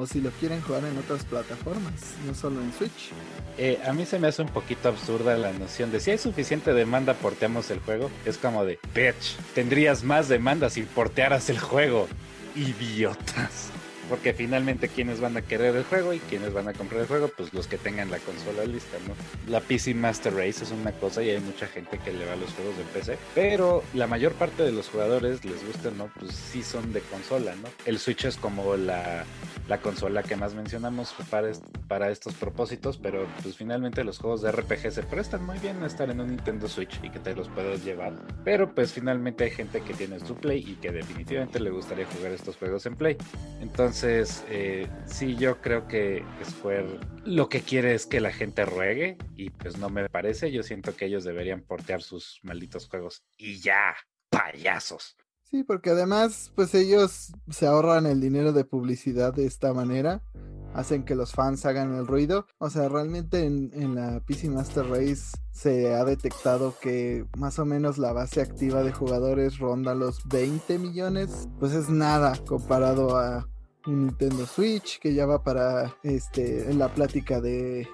O si lo quieren jugar en otras plataformas, no solo en Switch. Eh, a mí se me hace un poquito absurda la noción de si hay suficiente demanda, porteamos el juego. Es como de, bitch, tendrías más demanda si portearas el juego. Idiotas. Porque finalmente quienes van a querer el juego y quienes van a comprar el juego, pues los que tengan la consola lista, ¿no? La PC Master Race es una cosa y hay mucha gente que le va a los juegos de PC, pero la mayor parte de los jugadores les gusta, ¿no? Pues sí son de consola, ¿no? El Switch es como la, la consola que más mencionamos para, est- para estos propósitos, pero pues finalmente los juegos de RPG se prestan muy bien a estar en un Nintendo Switch y que te los puedas llevar. Pero pues finalmente hay gente que tiene su Play y que definitivamente le gustaría jugar estos juegos en Play. Entonces, eh, sí, yo creo que Square lo que quiere es que la gente ruegue y pues no me parece. Yo siento que ellos deberían portear sus malditos juegos y ya, payasos. Sí, porque además, pues ellos se ahorran el dinero de publicidad de esta manera. Hacen que los fans hagan el ruido. O sea, realmente en, en la PC Master Race se ha detectado que más o menos la base activa de jugadores ronda los 20 millones. Pues es nada comparado a un Nintendo Switch que ya va para este la plática de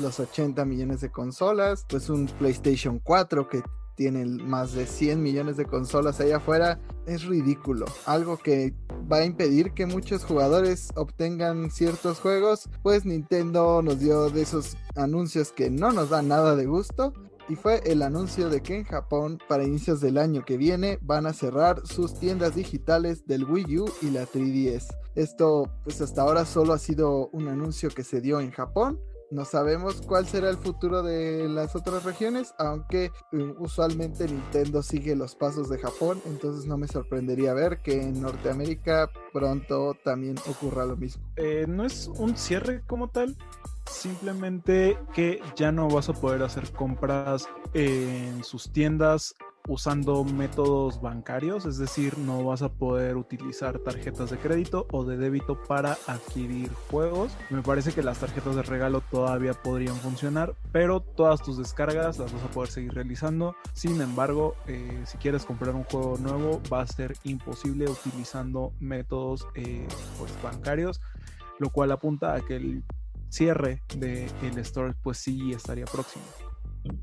los 80 millones de consolas. Pues un PlayStation 4 que tienen más de 100 millones de consolas allá afuera, es ridículo. Algo que va a impedir que muchos jugadores obtengan ciertos juegos, pues Nintendo nos dio de esos anuncios que no nos dan nada de gusto. Y fue el anuncio de que en Japón, para inicios del año que viene, van a cerrar sus tiendas digitales del Wii U y la 3DS. Esto, pues hasta ahora solo ha sido un anuncio que se dio en Japón, no sabemos cuál será el futuro de las otras regiones, aunque eh, usualmente Nintendo sigue los pasos de Japón, entonces no me sorprendería ver que en Norteamérica pronto también ocurra lo mismo. Eh, no es un cierre como tal, simplemente que ya no vas a poder hacer compras en sus tiendas usando métodos bancarios, es decir, no vas a poder utilizar tarjetas de crédito o de débito para adquirir juegos. Me parece que las tarjetas de regalo todavía podrían funcionar, pero todas tus descargas las vas a poder seguir realizando. Sin embargo, eh, si quieres comprar un juego nuevo, va a ser imposible utilizando métodos eh, pues, bancarios, lo cual apunta a que el cierre del el store pues sí estaría próximo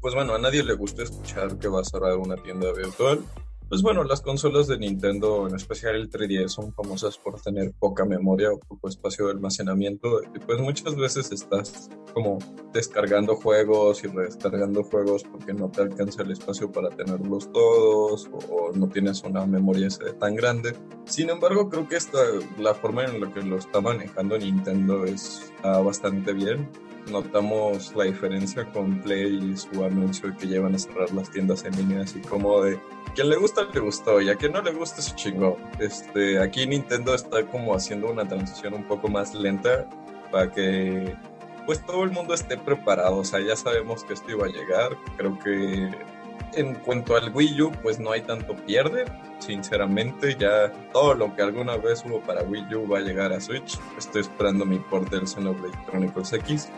pues bueno, a nadie le gusta escuchar que va a cerrar una tienda virtual. Pues bueno, las consolas de Nintendo, en especial el 3DS, son famosas por tener poca memoria o poco espacio de almacenamiento. Y pues muchas veces estás como descargando juegos y redescargando juegos porque no te alcanza el espacio para tenerlos todos o, no tienes una memoria tan grande. Sin embargo, creo que esta, la forma en la que lo está manejando Nintendo es bastante bien notamos la diferencia con Play y su anuncio que llevan a cerrar las tiendas en línea, así como de quien le gusta le gustó y a quien no le gusta se chingó. Este, aquí Nintendo está como haciendo una transición un poco más lenta para que pues todo el mundo esté preparado, o sea, ya sabemos que esto iba a llegar, creo que en cuanto al Wii U, pues no hay tanto pierde. Sinceramente, ya todo lo que alguna vez hubo para Wii U va a llegar a Switch. Estoy esperando mi port del Xenoblade Chronicles X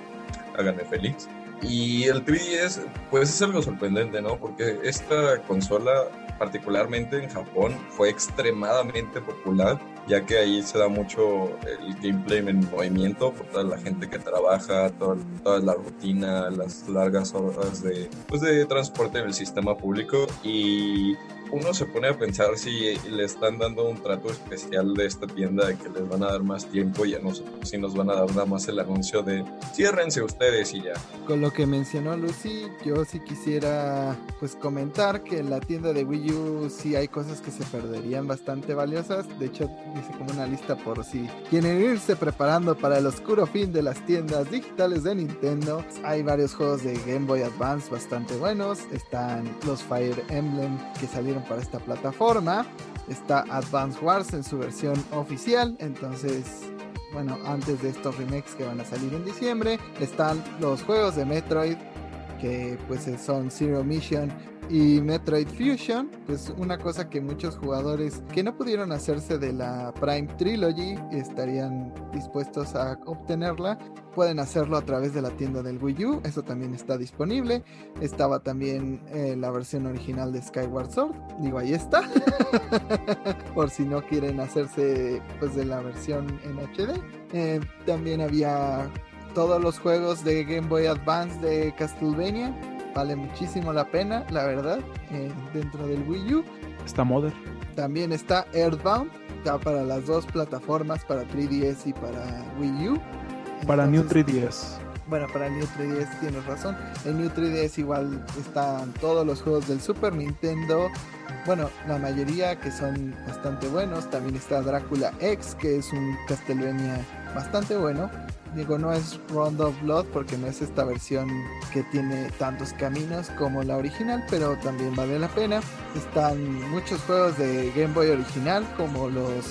háganme feliz. Y el 3DS, pues es algo sorprendente, ¿no? Porque esta consola, particularmente en Japón, fue extremadamente popular, ya que ahí se da mucho el gameplay en movimiento por toda la gente que trabaja, toda, toda la rutina, las largas horas de, pues, de transporte en el sistema público. Y uno se pone a pensar si le están dando un trato especial de esta tienda de que les van a dar más tiempo y a nosotros si nos van a dar nada más el anuncio de ciérrense ustedes y ya. Con lo que mencionó Lucy, yo sí quisiera pues comentar que en la tienda de Wii U sí hay cosas que se perderían bastante valiosas. De hecho, dice como una lista por si quieren irse preparando para el oscuro fin de las tiendas digitales de Nintendo. Hay varios juegos de Game Boy Advance bastante buenos. Están los Fire Emblem que salieron para esta plataforma. Está Advance Wars en su versión oficial, entonces bueno, antes de estos remakes que van a salir en diciembre, están los juegos de Metroid, que pues son Zero Mission y Metroid Fusion, pues una cosa que muchos jugadores que no pudieron hacerse de la Prime Trilogy estarían dispuestos a obtenerla. Pueden hacerlo a través de la tienda del Wii U, eso también está disponible. Estaba también eh, la versión original de Skyward Sword, digo ahí está. <laughs> Por si no quieren hacerse pues de la versión en HD. Eh, también había todos los juegos de Game Boy Advance de Castlevania vale muchísimo la pena, la verdad, eh, dentro del Wii U. Está Mother. También está Earthbound, ya para las dos plataformas, para 3DS y para Wii U. Para New 3DS. Bueno, para New 3DS tienes razón. En New 3DS igual están todos los juegos del Super Nintendo. Bueno, la mayoría que son bastante buenos. También está Drácula X, que es un Castlevania bastante bueno. Digo, no es Round of Blood porque no es esta versión que tiene tantos caminos como la original, pero también vale la pena. Están muchos juegos de Game Boy original como los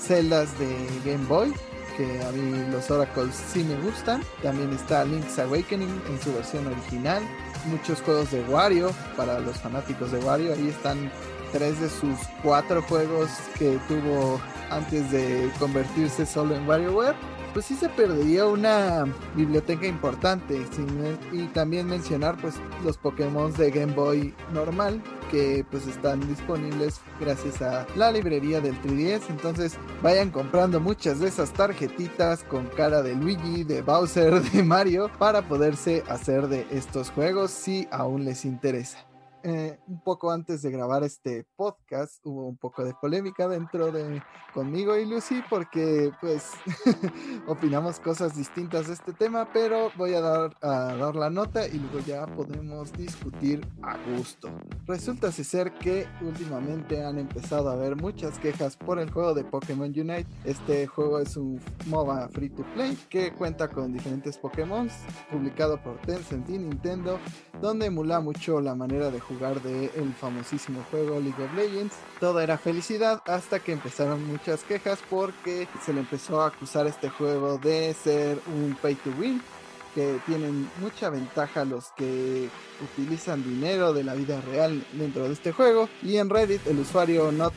celdas de Game Boy, que a mí los Oracles sí me gustan. También está Link's Awakening en su versión original. Muchos juegos de Wario para los fanáticos de Wario. Ahí están tres de sus cuatro juegos que tuvo antes de convertirse solo en WarioWare pues sí se perdería una biblioteca importante. y también mencionar pues los Pokémon de Game Boy normal que pues están disponibles gracias a la librería del 3DS. Entonces vayan comprando muchas de esas tarjetitas con cara de Luigi, de Bowser, <laughs> de Mario para poderse hacer de estos juegos si aún les interesa. Eh, un poco antes de grabar este podcast hubo un poco de polémica dentro de conmigo y Lucy porque pues <laughs> opinamos cosas distintas de este tema, pero voy a dar, a dar la nota y luego ya podemos discutir a gusto. Resulta ser que últimamente han empezado a haber muchas quejas por el juego de Pokémon Unite. Este juego es un MOBA free to play que cuenta con diferentes Pokémon, publicado por Tencent y Nintendo, donde emula mucho la manera de jugar del el famosísimo juego League of Legends. Todo era felicidad hasta que empezaron muchas quejas porque se le empezó a acusar este juego de ser un pay to win que tienen mucha ventaja los que utilizan dinero de la vida real dentro de este juego. Y en Reddit el usuario Not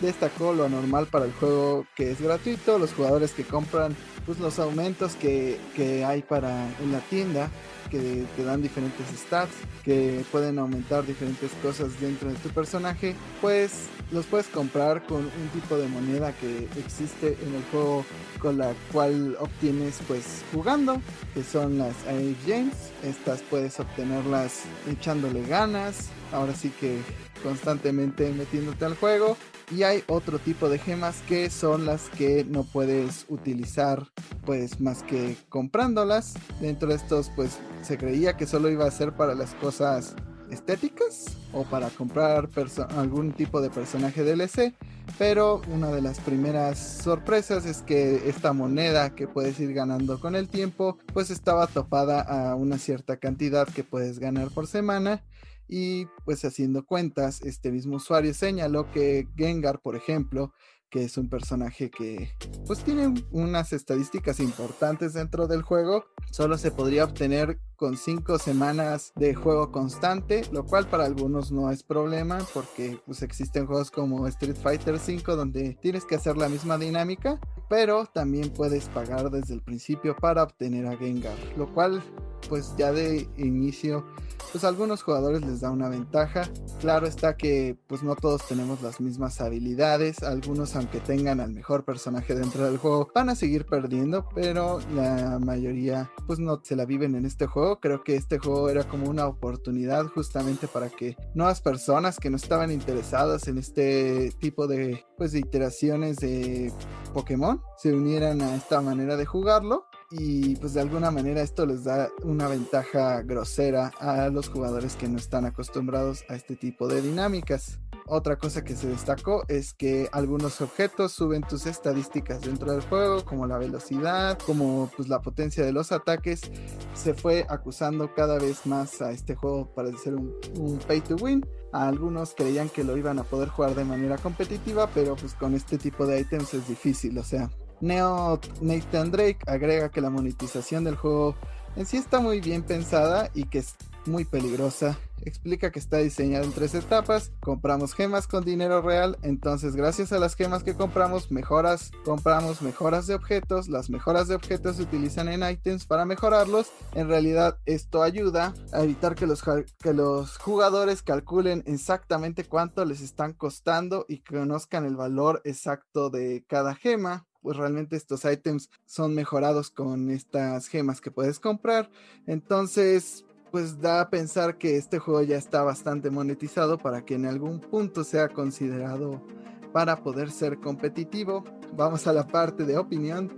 destacó lo anormal para el juego que es gratuito, los jugadores que compran pues, los aumentos que, que hay para en la tienda que te dan diferentes stats, que pueden aumentar diferentes cosas dentro de tu personaje, pues los puedes comprar con un tipo de moneda que existe en el juego con la cual obtienes pues jugando, que son las AF Games. Estas puedes obtenerlas echándole ganas, ahora sí que constantemente metiéndote al juego y hay otro tipo de gemas que son las que no puedes utilizar pues más que comprándolas. Dentro de estos pues se creía que solo iba a ser para las cosas estéticas o para comprar algún tipo de personaje DLC. Pero una de las primeras sorpresas es que esta moneda que puedes ir ganando con el tiempo, pues estaba topada a una cierta cantidad que puedes ganar por semana. Y pues haciendo cuentas, este mismo usuario señaló que Gengar, por ejemplo, que es un personaje que pues tiene unas estadísticas importantes dentro del juego. Solo se podría obtener con 5 semanas de juego constante, lo cual para algunos no es problema porque pues existen juegos como Street Fighter 5 donde tienes que hacer la misma dinámica, pero también puedes pagar desde el principio para obtener a Gengar, lo cual pues ya de inicio pues a algunos jugadores les da una ventaja. Claro está que pues no todos tenemos las mismas habilidades, algunos aunque tengan al mejor personaje dentro del juego van a seguir perdiendo, pero la mayoría pues no se la viven en este juego. Creo que este juego era como una oportunidad justamente para que nuevas personas que no estaban interesadas en este tipo de pues de iteraciones de Pokémon se unieran a esta manera de jugarlo y pues de alguna manera esto les da una ventaja grosera a los jugadores que no están acostumbrados a este tipo de dinámicas. Otra cosa que se destacó es que algunos objetos suben tus estadísticas dentro del juego, como la velocidad, como pues la potencia de los ataques. Se fue acusando cada vez más a este juego para ser un, pay to win. algunos creían que lo iban a poder jugar de manera competitiva, pero pues con este tipo de ítems es difícil, o sea, Neo Nathan Drake agrega que la monetización del juego en sí está muy bien pensada y que es muy peligrosa. Explica que está diseñado en tres etapas. Compramos gemas con dinero real. Entonces, gracias a las gemas que compramos, mejoras, compramos mejoras de objetos. Las mejoras de objetos se utilizan en items para mejorarlos. En realidad, esto ayuda a evitar que los, que los jugadores calculen exactamente cuánto les están costando y conozcan el valor exacto de cada gema pues realmente estos ítems son mejorados con estas gemas que puedes comprar. Entonces, pues da a pensar que este juego ya está bastante monetizado para que en algún punto sea considerado para poder ser competitivo. Vamos a la parte de opinión.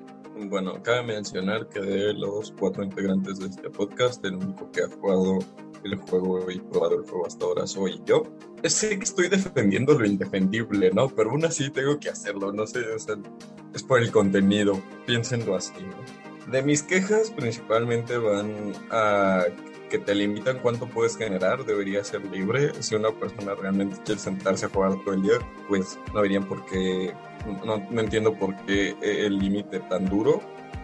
Bueno, cabe mencionar que de los cuatro integrantes de este podcast, el único que ha jugado el juego y probado el juego hasta ahora soy yo. Sé que estoy defendiendo lo indefendible, ¿no? Pero aún así tengo que hacerlo, no sé, es por el contenido, piénsenlo así, ¿no? De mis quejas principalmente van a que te limitan cuánto puedes generar, debería ser libre. Si una persona realmente quiere sentarse a jugar todo el día, pues no verían por qué, no, no entiendo por qué el límite tan duro.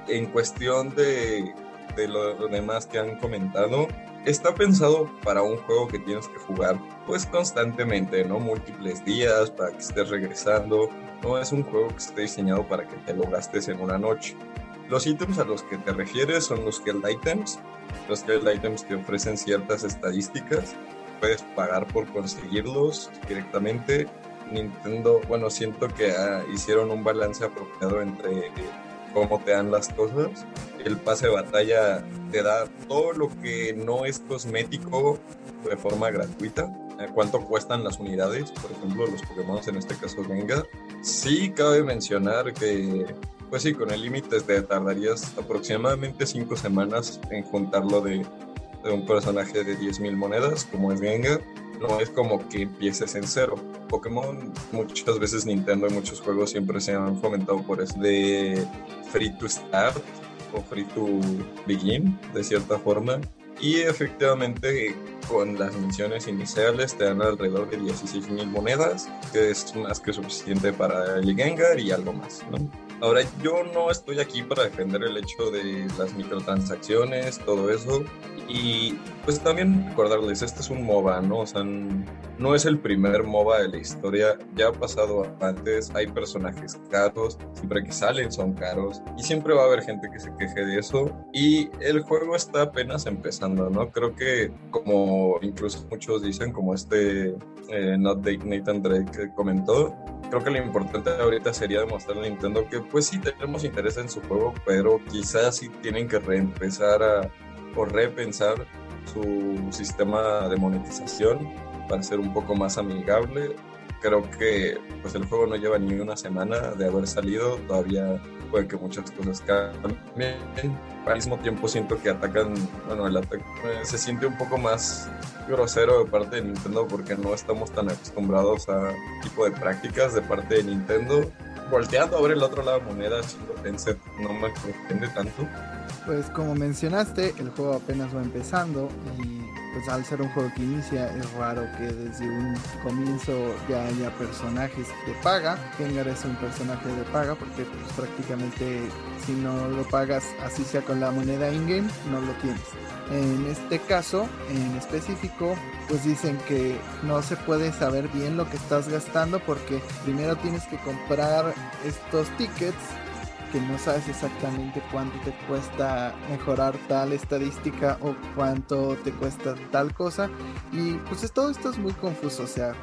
En cuestión de, de lo demás que han comentado, está pensado para un juego que tienes que jugar pues constantemente, ¿no? Múltiples días para que estés regresando. No es un juego que esté diseñado para que te lo gastes en una noche. Los ítems a los que te refieres son los Held Items. Los Held Items te ofrecen ciertas estadísticas. Puedes pagar por conseguirlos directamente. Nintendo, bueno, siento que ah, hicieron un balance apropiado entre cómo te dan las cosas. El pase de batalla te da todo lo que no es cosmético de forma gratuita. ¿Cuánto cuestan las unidades? Por ejemplo, los Pokémon, en este caso Venga. Sí, cabe mencionar que, pues sí, con el límite te tardarías aproximadamente 5 semanas en juntarlo de, de un personaje de 10.000 monedas, como es Gengar no es como que empieces en cero. Pokémon, muchas veces Nintendo y muchos juegos siempre se han fomentado por eso de free to start o free to begin, de cierta forma. Y efectivamente, con las misiones iniciales te dan alrededor de 16 mil monedas, que es más que suficiente para el Gengar y algo más, ¿no? Ahora, yo no estoy aquí para defender el hecho de las microtransacciones, todo eso. Y pues también recordarles, este es un MOBA, ¿no? O sea, no es el primer MOBA de la historia. Ya ha pasado antes, hay personajes caros, siempre que salen son caros. Y siempre va a haber gente que se queje de eso. Y el juego está apenas empezando, ¿no? Creo que como incluso muchos dicen, como este eh, Not Nathan Drake comentó, creo que lo importante ahorita sería demostrarle a Nintendo que pues sí tenemos interés en su juego, pero quizás sí tienen que reempezar a, o repensar su sistema de monetización para ser un poco más amigable. Creo que pues el juego no lleva ni una semana de haber salido, todavía puede que muchas cosas cambien. Al mismo tiempo siento que atacan, bueno, el ataque se siente un poco más grosero de parte de Nintendo porque no estamos tan acostumbrados a tipo de prácticas de parte de Nintendo. Volteando a ver el otro lado de moneda, Tencent no me sorprende tanto. Pues como mencionaste, el juego apenas va empezando y pues al ser un juego que inicia es raro que desde un comienzo ya haya personajes de paga. Gengar es un personaje de paga porque pues, prácticamente si no lo pagas así sea con la moneda in-game no lo tienes. En este caso en específico pues dicen que no se puede saber bien lo que estás gastando porque primero tienes que comprar estos tickets que no sabes exactamente cuánto te cuesta mejorar tal estadística o cuánto te cuesta tal cosa. Y pues todo esto es muy confuso, o sea,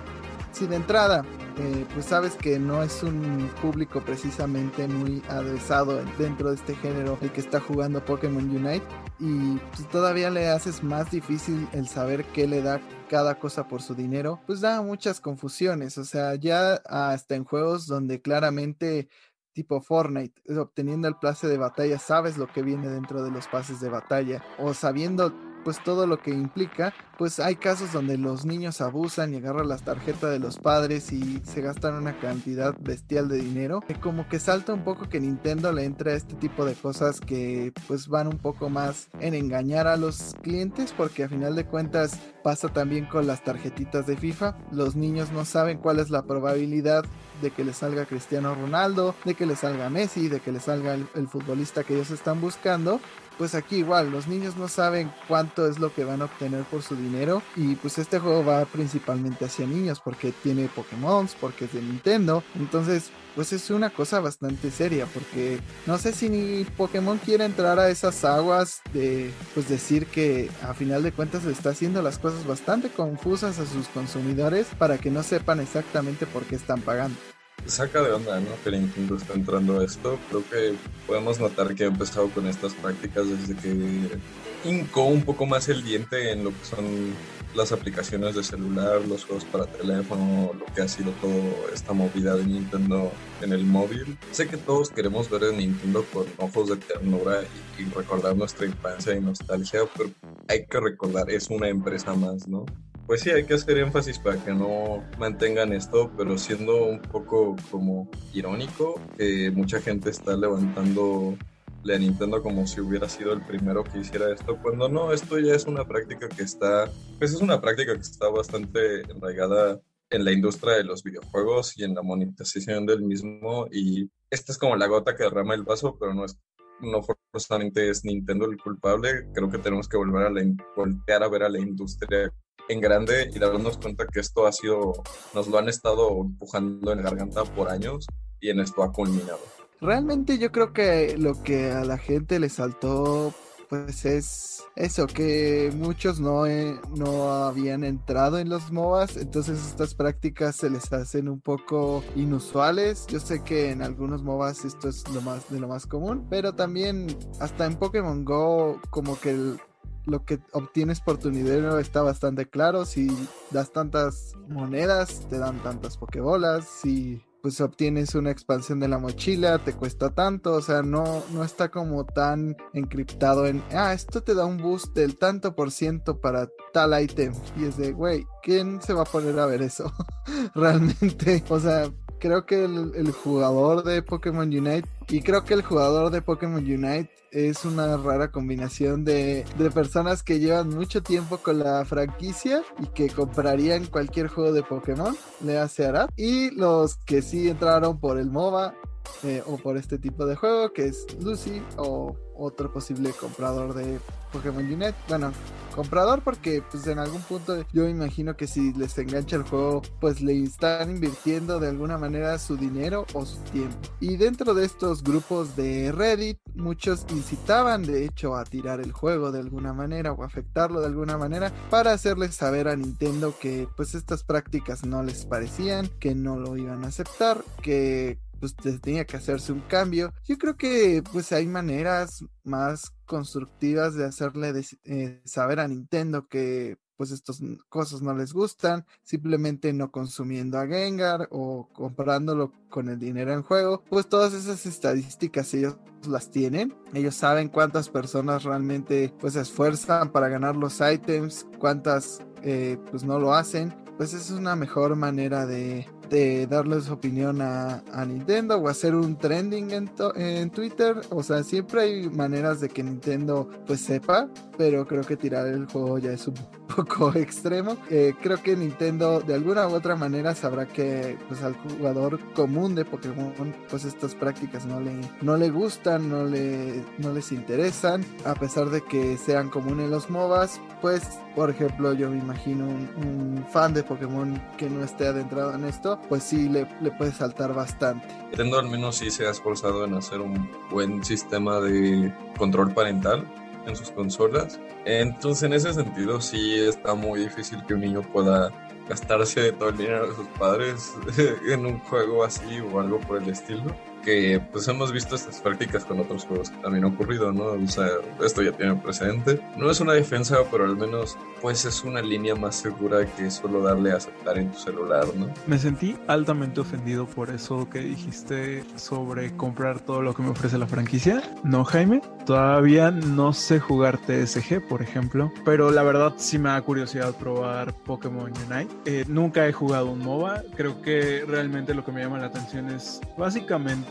si de entrada eh, pues sabes que no es un público precisamente muy adresado dentro de este género el que está jugando Pokémon Unite y pues todavía le haces más difícil el saber qué le da cada cosa por su dinero, pues da muchas confusiones, o sea, ya hasta en juegos donde claramente tipo Fortnite, obteniendo el pase de batalla, sabes lo que viene dentro de los pases de batalla, o sabiendo pues todo lo que implica, pues hay casos donde los niños abusan y agarran las tarjetas de los padres y se gastan una cantidad bestial de dinero. Como que salta un poco que Nintendo le entra a este tipo de cosas que pues van un poco más en engañar a los clientes porque a final de cuentas pasa también con las tarjetitas de FIFA. Los niños no saben cuál es la probabilidad de que le salga Cristiano Ronaldo, de que le salga Messi, de que le salga el, futbolista que ellos están buscando. Pues aquí igual, los niños no saben cuánto es lo que van a obtener por su dinero y pues este juego va principalmente hacia niños porque tiene Pokémon, porque es de Nintendo. Entonces, pues es una cosa bastante seria porque no sé si ni Pokémon quiere entrar a esas aguas de pues decir que a final de cuentas está haciendo las cosas bastante confusas a sus consumidores para que no sepan exactamente por qué están pagando saca de onda, ¿no? Que Nintendo está entrando a esto. Creo que podemos notar que ha empezado con estas prácticas desde que hincó un poco más el diente en lo que son las aplicaciones de celular, los juegos para teléfono, lo que ha sido toda esta movida de Nintendo en el móvil. Sé que todos queremos ver a Nintendo con ojos de ternura y, y recordar nuestra infancia y nostalgia, pero hay que recordar, es una empresa más, ¿no? Pues sí, hay que hacer énfasis para que no mantengan esto, pero siendo un poco como irónico, que mucha gente está levantando la Nintendo como si hubiera sido el primero que hiciera esto, cuando no, esto ya es una práctica que está, pues es una práctica que está bastante enraigada en la industria de los videojuegos y en la monetización del mismo y esta es como la gota que derrama el vaso, pero no es no forzosamente es Nintendo el culpable, creo que tenemos que volver a la, voltear a ver a la industria en grande y darnos cuenta que esto ha sido, nos lo han estado empujando en la garganta por años y en esto ha culminado. Realmente yo creo que lo que a la gente le saltó pues es eso, que muchos no, eh, no habían entrado en los MOBAs, entonces estas prácticas se les hacen un poco inusuales. Yo sé que en algunos MOBAs esto es lo más de lo más común, pero también hasta en Pokémon Go como que el, lo que obtienes por tu dinero está bastante claro. Si das tantas monedas, te dan tantas pokebolas. Si pues obtienes una expansión de la mochila, te cuesta tanto, o sea, no, no está como tan encriptado en, ah, esto te da un boost del tanto por ciento para tal item. Y es de, güey, ¿quién se va a poner a ver eso? <laughs> Realmente, o sea, creo que el, jugador de Pokémon Unite y creo que el jugador de Pokémon Unite es una rara combinación de, de, personas que llevan mucho tiempo con la franquicia y que comprarían cualquier juego de Pokémon, le hace Arad, y los que sí entraron por el MOBA eh, o por este tipo de juego, que es Lucy o otro posible comprador de Pokémon Unite. Bueno, comprador porque pues en algún punto yo imagino que si les engancha el juego pues le están invirtiendo de alguna manera su dinero o su tiempo. Y dentro de estos grupos de Reddit muchos incitaban de hecho a tirar el juego de alguna manera o afectarlo de alguna manera para hacerles saber a Nintendo que pues estas prácticas no les parecían, que no lo iban a aceptar, que pues tenía que hacerse un cambio. Yo creo que pues hay maneras más constructivas de hacerle eh, saber a Nintendo que pues estas cosas no les gustan, simplemente no consumiendo a Gengar o comprándolo con el dinero en juego, pues todas esas estadísticas ellos las tienen, ellos saben cuántas personas realmente pues se esfuerzan para ganar los items, cuántas eh, pues no lo hacen, pues es una mejor manera de, de darle su opinión a, Nintendo o hacer un trending en, en, Twitter. O sea, siempre hay maneras de que Nintendo pues sepa, pero creo que tirar el juego ya es un <laughs> poco extremo. Eh, creo que Nintendo de alguna u otra manera sabrá que pues al jugador común de Pokémon pues estas prácticas no le, no le gustan, no, le, no les interesan, a pesar de que sean comunes los MOBAs, pues por ejemplo yo me imagino un, un fan de Pokémon que no esté adentrado en esto, pues sí le, le puede saltar bastante. Nintendo al menos sí se ha esforzado en hacer un buen sistema de control parental en sus consolas. Entonces en ese sentido sí está muy difícil que un niño pueda gastarse todo el dinero de sus padres <laughs> en un juego así o algo por el estilo que pues hemos visto estas prácticas con otros juegos que también han ocurrido, ¿no? O sea, esto ya tiene precedente. No es una defensa, pero al menos pues es una línea más segura que solo darle a aceptar en tu celular, ¿no? Me sentí altamente ofendido por eso que dijiste sobre comprar todo lo que me ofrece la franquicia. No, Jaime, todavía no sé jugar TSG, por ejemplo, pero la verdad sí me da curiosidad probar Pokémon Unite. Eh, nunca he jugado un MOBA, creo que realmente lo que me llama la atención es básicamente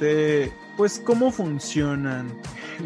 pues cómo funcionan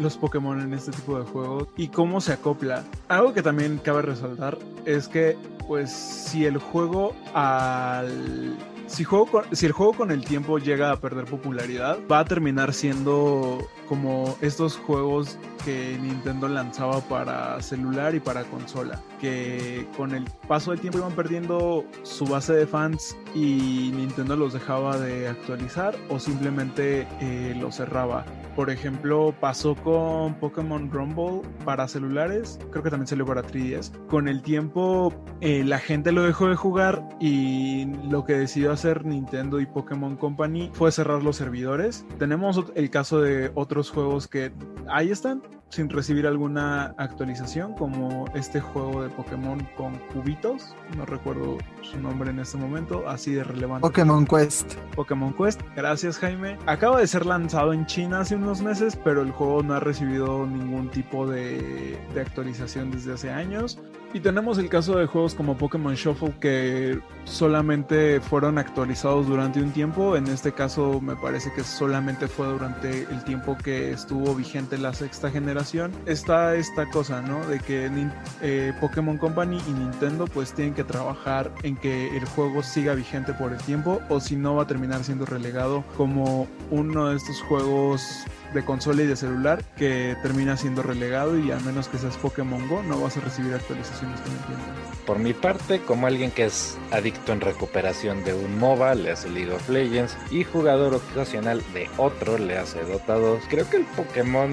los Pokémon en este tipo de juegos y cómo se acopla. Algo que también cabe resaltar es que pues si el juego al si, juego si el juego con el tiempo llega a perder popularidad, va a terminar siendo como estos juegos que Nintendo lanzaba para celular y para consola, que con el paso del tiempo iban perdiendo su base de fans y Nintendo los dejaba de actualizar o simplemente eh, los cerraba. Por ejemplo, pasó con Pokémon Rumble para celulares, creo que también salió para 3DS. Con el tiempo eh, la gente lo dejó de jugar y lo que decidió hacer Nintendo y Pokémon Company fue cerrar los servidores. Tenemos el caso de otros juegos que ahí están, sin recibir alguna actualización, como este juego de Pokémon con cubitos, no recuerdo su nombre en este momento, así de relevante. Pokémon Quest. Pokémon Quest, gracias Jaime. Acaba de ser lanzado en China hace unos meses, pero el juego no ha recibido ningún tipo de, de actualización desde hace años. Y tenemos el caso de juegos como Pokémon Shuffle que solamente fueron actualizados durante un tiempo. En este caso me parece que solamente fue durante el tiempo que estuvo vigente la sexta generación. Está esta cosa, ¿no? De que eh, Pokémon Company y Nintendo pues tienen que trabajar en que el juego siga vigente por el tiempo o si no va a terminar siendo relegado como uno de estos juegos de consola y de celular que termina siendo relegado y a menos que seas Pokémon Go no vas a recibir actualizaciones que no entiendan. Por mi parte, como alguien que es adicto en recuperación de un MOBA, le hace League of Legends, y jugador ocasional de otro, le hace Dota 2, creo que el Pokémon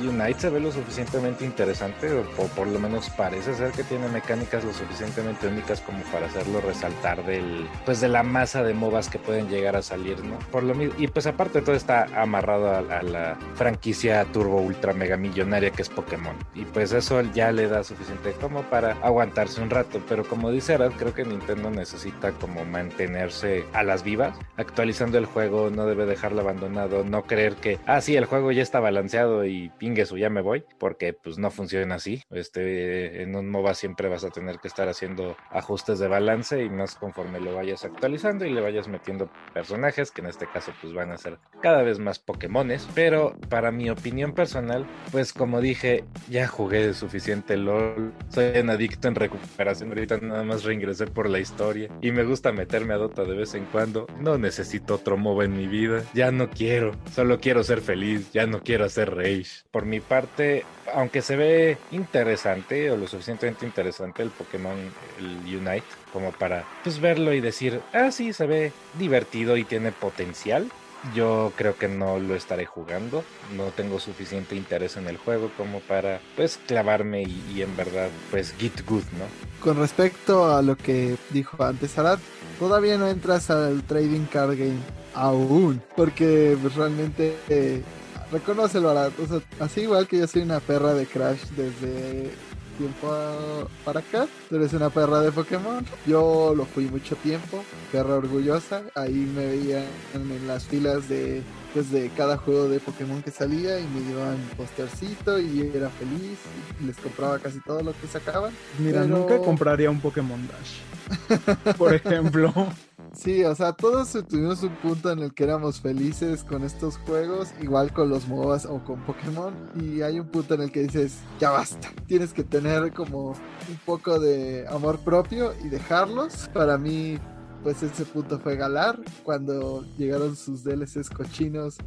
Unite se ve lo suficientemente interesante, o, o por lo menos parece ser que tiene mecánicas lo suficientemente únicas como para hacerlo resaltar del, pues de la masa de MOBAs que pueden llegar a salir, ¿no? Por lo mismo, y pues aparte todo está amarrado a, a la franquicia turbo ultra mega millonaria que es Pokémon, y pues eso ya le da suficiente como para aguantarse un rato, pero como dice Arad, creo que Nintendo necesita como mantenerse a las vivas, actualizando el juego, no debe dejarlo abandonado, no creer que, ah, el juego ya está balanceado y pinguesu, ya me voy, porque pues no funciona así. Este, en un MOBA siempre vas a tener que estar haciendo ajustes de balance y más conforme lo vayas actualizando y le vayas metiendo personajes, que en este caso pues van a ser cada vez más Pokémones, pero para mi opinión personal, pues como dije, ya jugué suficiente LOL, soy un adicto en recuperación, ahorita nada más reingresé por la historia y me gusta meterme a Dota de vez en cuando, no necesito otro MOBA en mi vida, ya no quiero, solo quiero ser feliz, ya no quiero hacer rage. Por mi parte, aunque se ve interesante o lo suficientemente interesante el Pokémon el Unite como para pues verlo y decir, ah sí, se ve divertido y tiene potencial. Yo creo que no lo estaré jugando, no tengo suficiente interés en el juego como para pues clavarme y, en verdad pues get good, ¿no? Con respecto a lo que dijo antes Arad, todavía no entras al trading card game aún, porque pues, realmente eh, reconócelo Arad, o sea, así igual que yo soy una perra de Crash desde tiempo a- para acá, tú eres una perra de Pokémon, yo lo fui mucho tiempo, perra orgullosa, ahí me veían en las filas de pues de cada juego de Pokémon que salía y me llevaban mi postercito y era feliz y les compraba casi todo lo que sacaban. Mira, Pero- nunca compraría un Pokémon Dash. Por ejemplo. <laughs> Sí, o sea, todos tuvimos un punto en el que éramos felices con estos juegos, igual con los MOBAs o con Pokémon, y hay un punto en el que dices, ya basta, tienes que tener como un poco de amor propio y dejarlos. Para mí, pues ese punto fue Galar, cuando llegaron sus DLCs cochinos,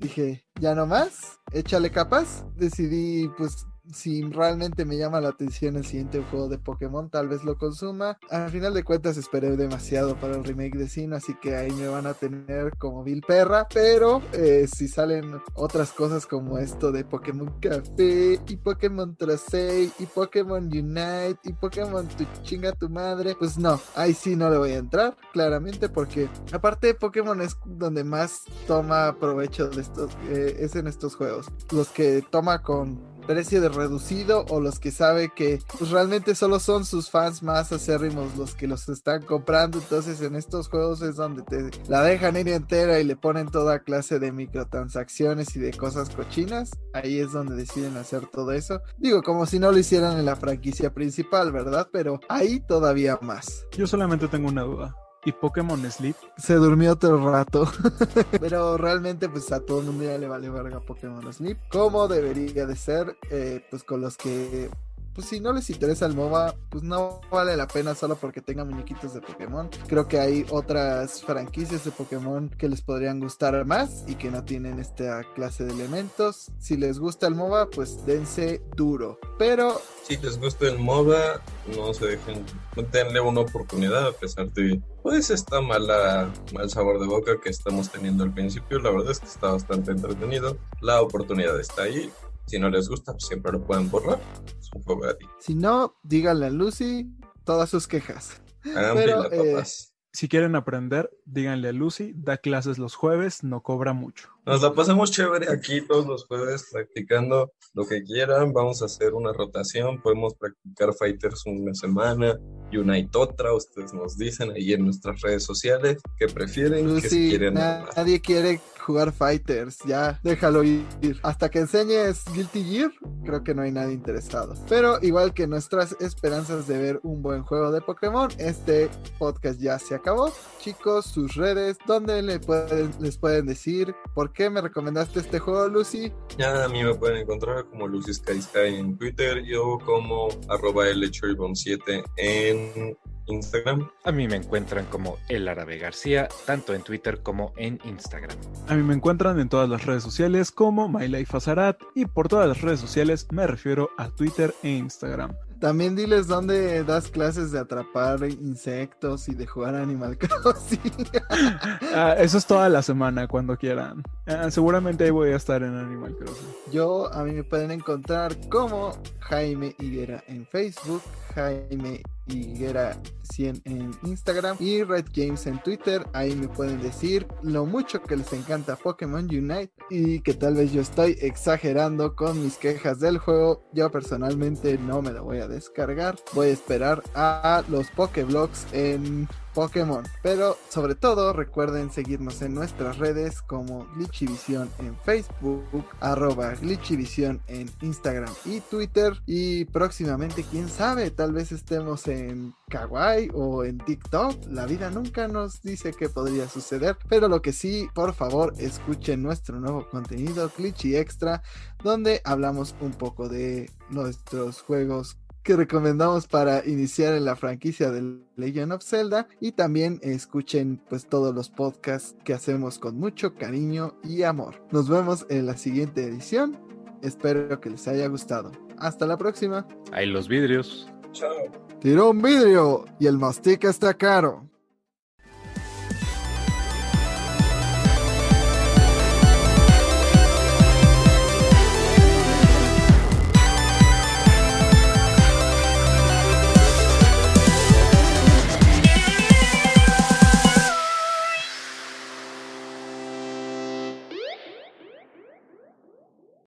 dije, ya no más, échale capas, decidí pues si realmente me llama la atención el siguiente juego de Pokémon, tal vez lo consuma. Al final de cuentas esperé demasiado para el remake de Sino, así que ahí me van a tener como Bill Perra. Pero eh, si salen otras cosas como esto de Pokémon Café y Pokémon Tracey y Pokémon Unite y Pokémon tu chinga tu madre, pues no, ahí sí no le voy a entrar, claramente, porque aparte Pokémon es donde más toma provecho de estos, eh, es en estos juegos. Los que toma con precio de reducido o los que sabe que pues realmente solo son sus fans más acérrimos los que los están comprando. Entonces en estos juegos es donde te la dejan ir entera y le ponen toda clase de microtransacciones y de cosas cochinas. Ahí es donde deciden hacer todo eso. Digo como si no lo hicieran en la franquicia principal verdad pero ahí todavía más. Yo solamente tengo una duda. ¿Y Pokémon Sleep? se durmió otro rato. <laughs> Pero realmente, pues a todo el mundo le vale verga Pokémon Sleep. Como debería de ser, eh, pues con los que. Pues si no les interesa el MOBA, pues no vale la pena solo porque tengan muñequitos de Pokémon. Creo que hay otras franquicias de Pokémon que les podrían gustar más y que no tienen esta clase de elementos. Si les gusta el MOBA, pues dense duro. Pero Si les gusta el MOBA, no se dejen, denle una oportunidad a pesar de pues esta mala, mal sabor de boca que estamos teniendo al principio. La verdad es que está bastante entretenido. La oportunidad está ahí. Si no les gusta, pues siempre lo pueden borrar. Es un juego gratis. si no, díganle a Lucy todas sus quejas. Hagan Pero, eh, papás. Si quieren aprender, díganle a Lucy, da clases los jueves, no cobra mucho. Nos la pasamos chévere aquí todos los jueves practicando lo que quieran. Vamos a hacer una rotación. Podemos practicar Fighters una semana, Unite otra. Ustedes nos dicen ahí en nuestras redes sociales que prefieren, que si Lucy, quieren. na- más. nadie quiere jugar Fighters, ya déjalo ir. Hasta que enseñes Guilty Gear, creo que no hay nadie interesado. Pero igual que nuestras esperanzas de ver un buen juego de Pokémon, este podcast ya se acabó. Chicos, sus redes, ¿dónde le pueden, les pueden decir por qué me recomendaste este juego, Lucy? Ya a mí me pueden encontrar como Lucy Sky Sky en Twitter, yo como arroba L7 en Instagram. A mí me encuentran como El Árabe García, tanto en Twitter como en Instagram. A mí me encuentran en todas las redes sociales como MyLifeAzarat y por todas las redes sociales me refiero a Twitter e Instagram. También diles dónde das clases de atrapar insectos y de jugar Animal <laughs> Crossing. <laughs> Ah, eso es toda la semana, cuando quieran. Ah, seguramente ahí voy a estar en Animal Crossing. Yo, a mí me pueden encontrar como Jaime Higuera en Facebook, Jaime Higuera 100 en Instagram y Red Games en Twitter. Ahí me pueden decir lo mucho que les encanta Pokémon Unite y que tal vez yo estoy exagerando con mis quejas del juego. Yo personalmente no me lo voy a descargar. Voy a esperar a los Pokéblogs en Pokémon. Pero sobre todo recuerden seguirnos en nuestras redes como Glitchivision en Facebook, arroba Glitchivision en Instagram y Twitter. Y próximamente, quién sabe, tal vez estemos en Kawaii o en TikTok. La vida nunca nos dice qué podría suceder. Pero lo que sí, por favor, escuchen nuestro nuevo contenido, Glitchy Extra, donde hablamos un poco de nuestros juegos que recomendamos para iniciar en la franquicia de Legend of Zelda y también escuchen pues todos los podcasts que hacemos con mucho cariño y amor. Nos vemos en la siguiente edición. Espero que les haya gustado. Hasta la próxima. Ahí los vidrios. Chao. Tiró un vidrio y el mastica está caro.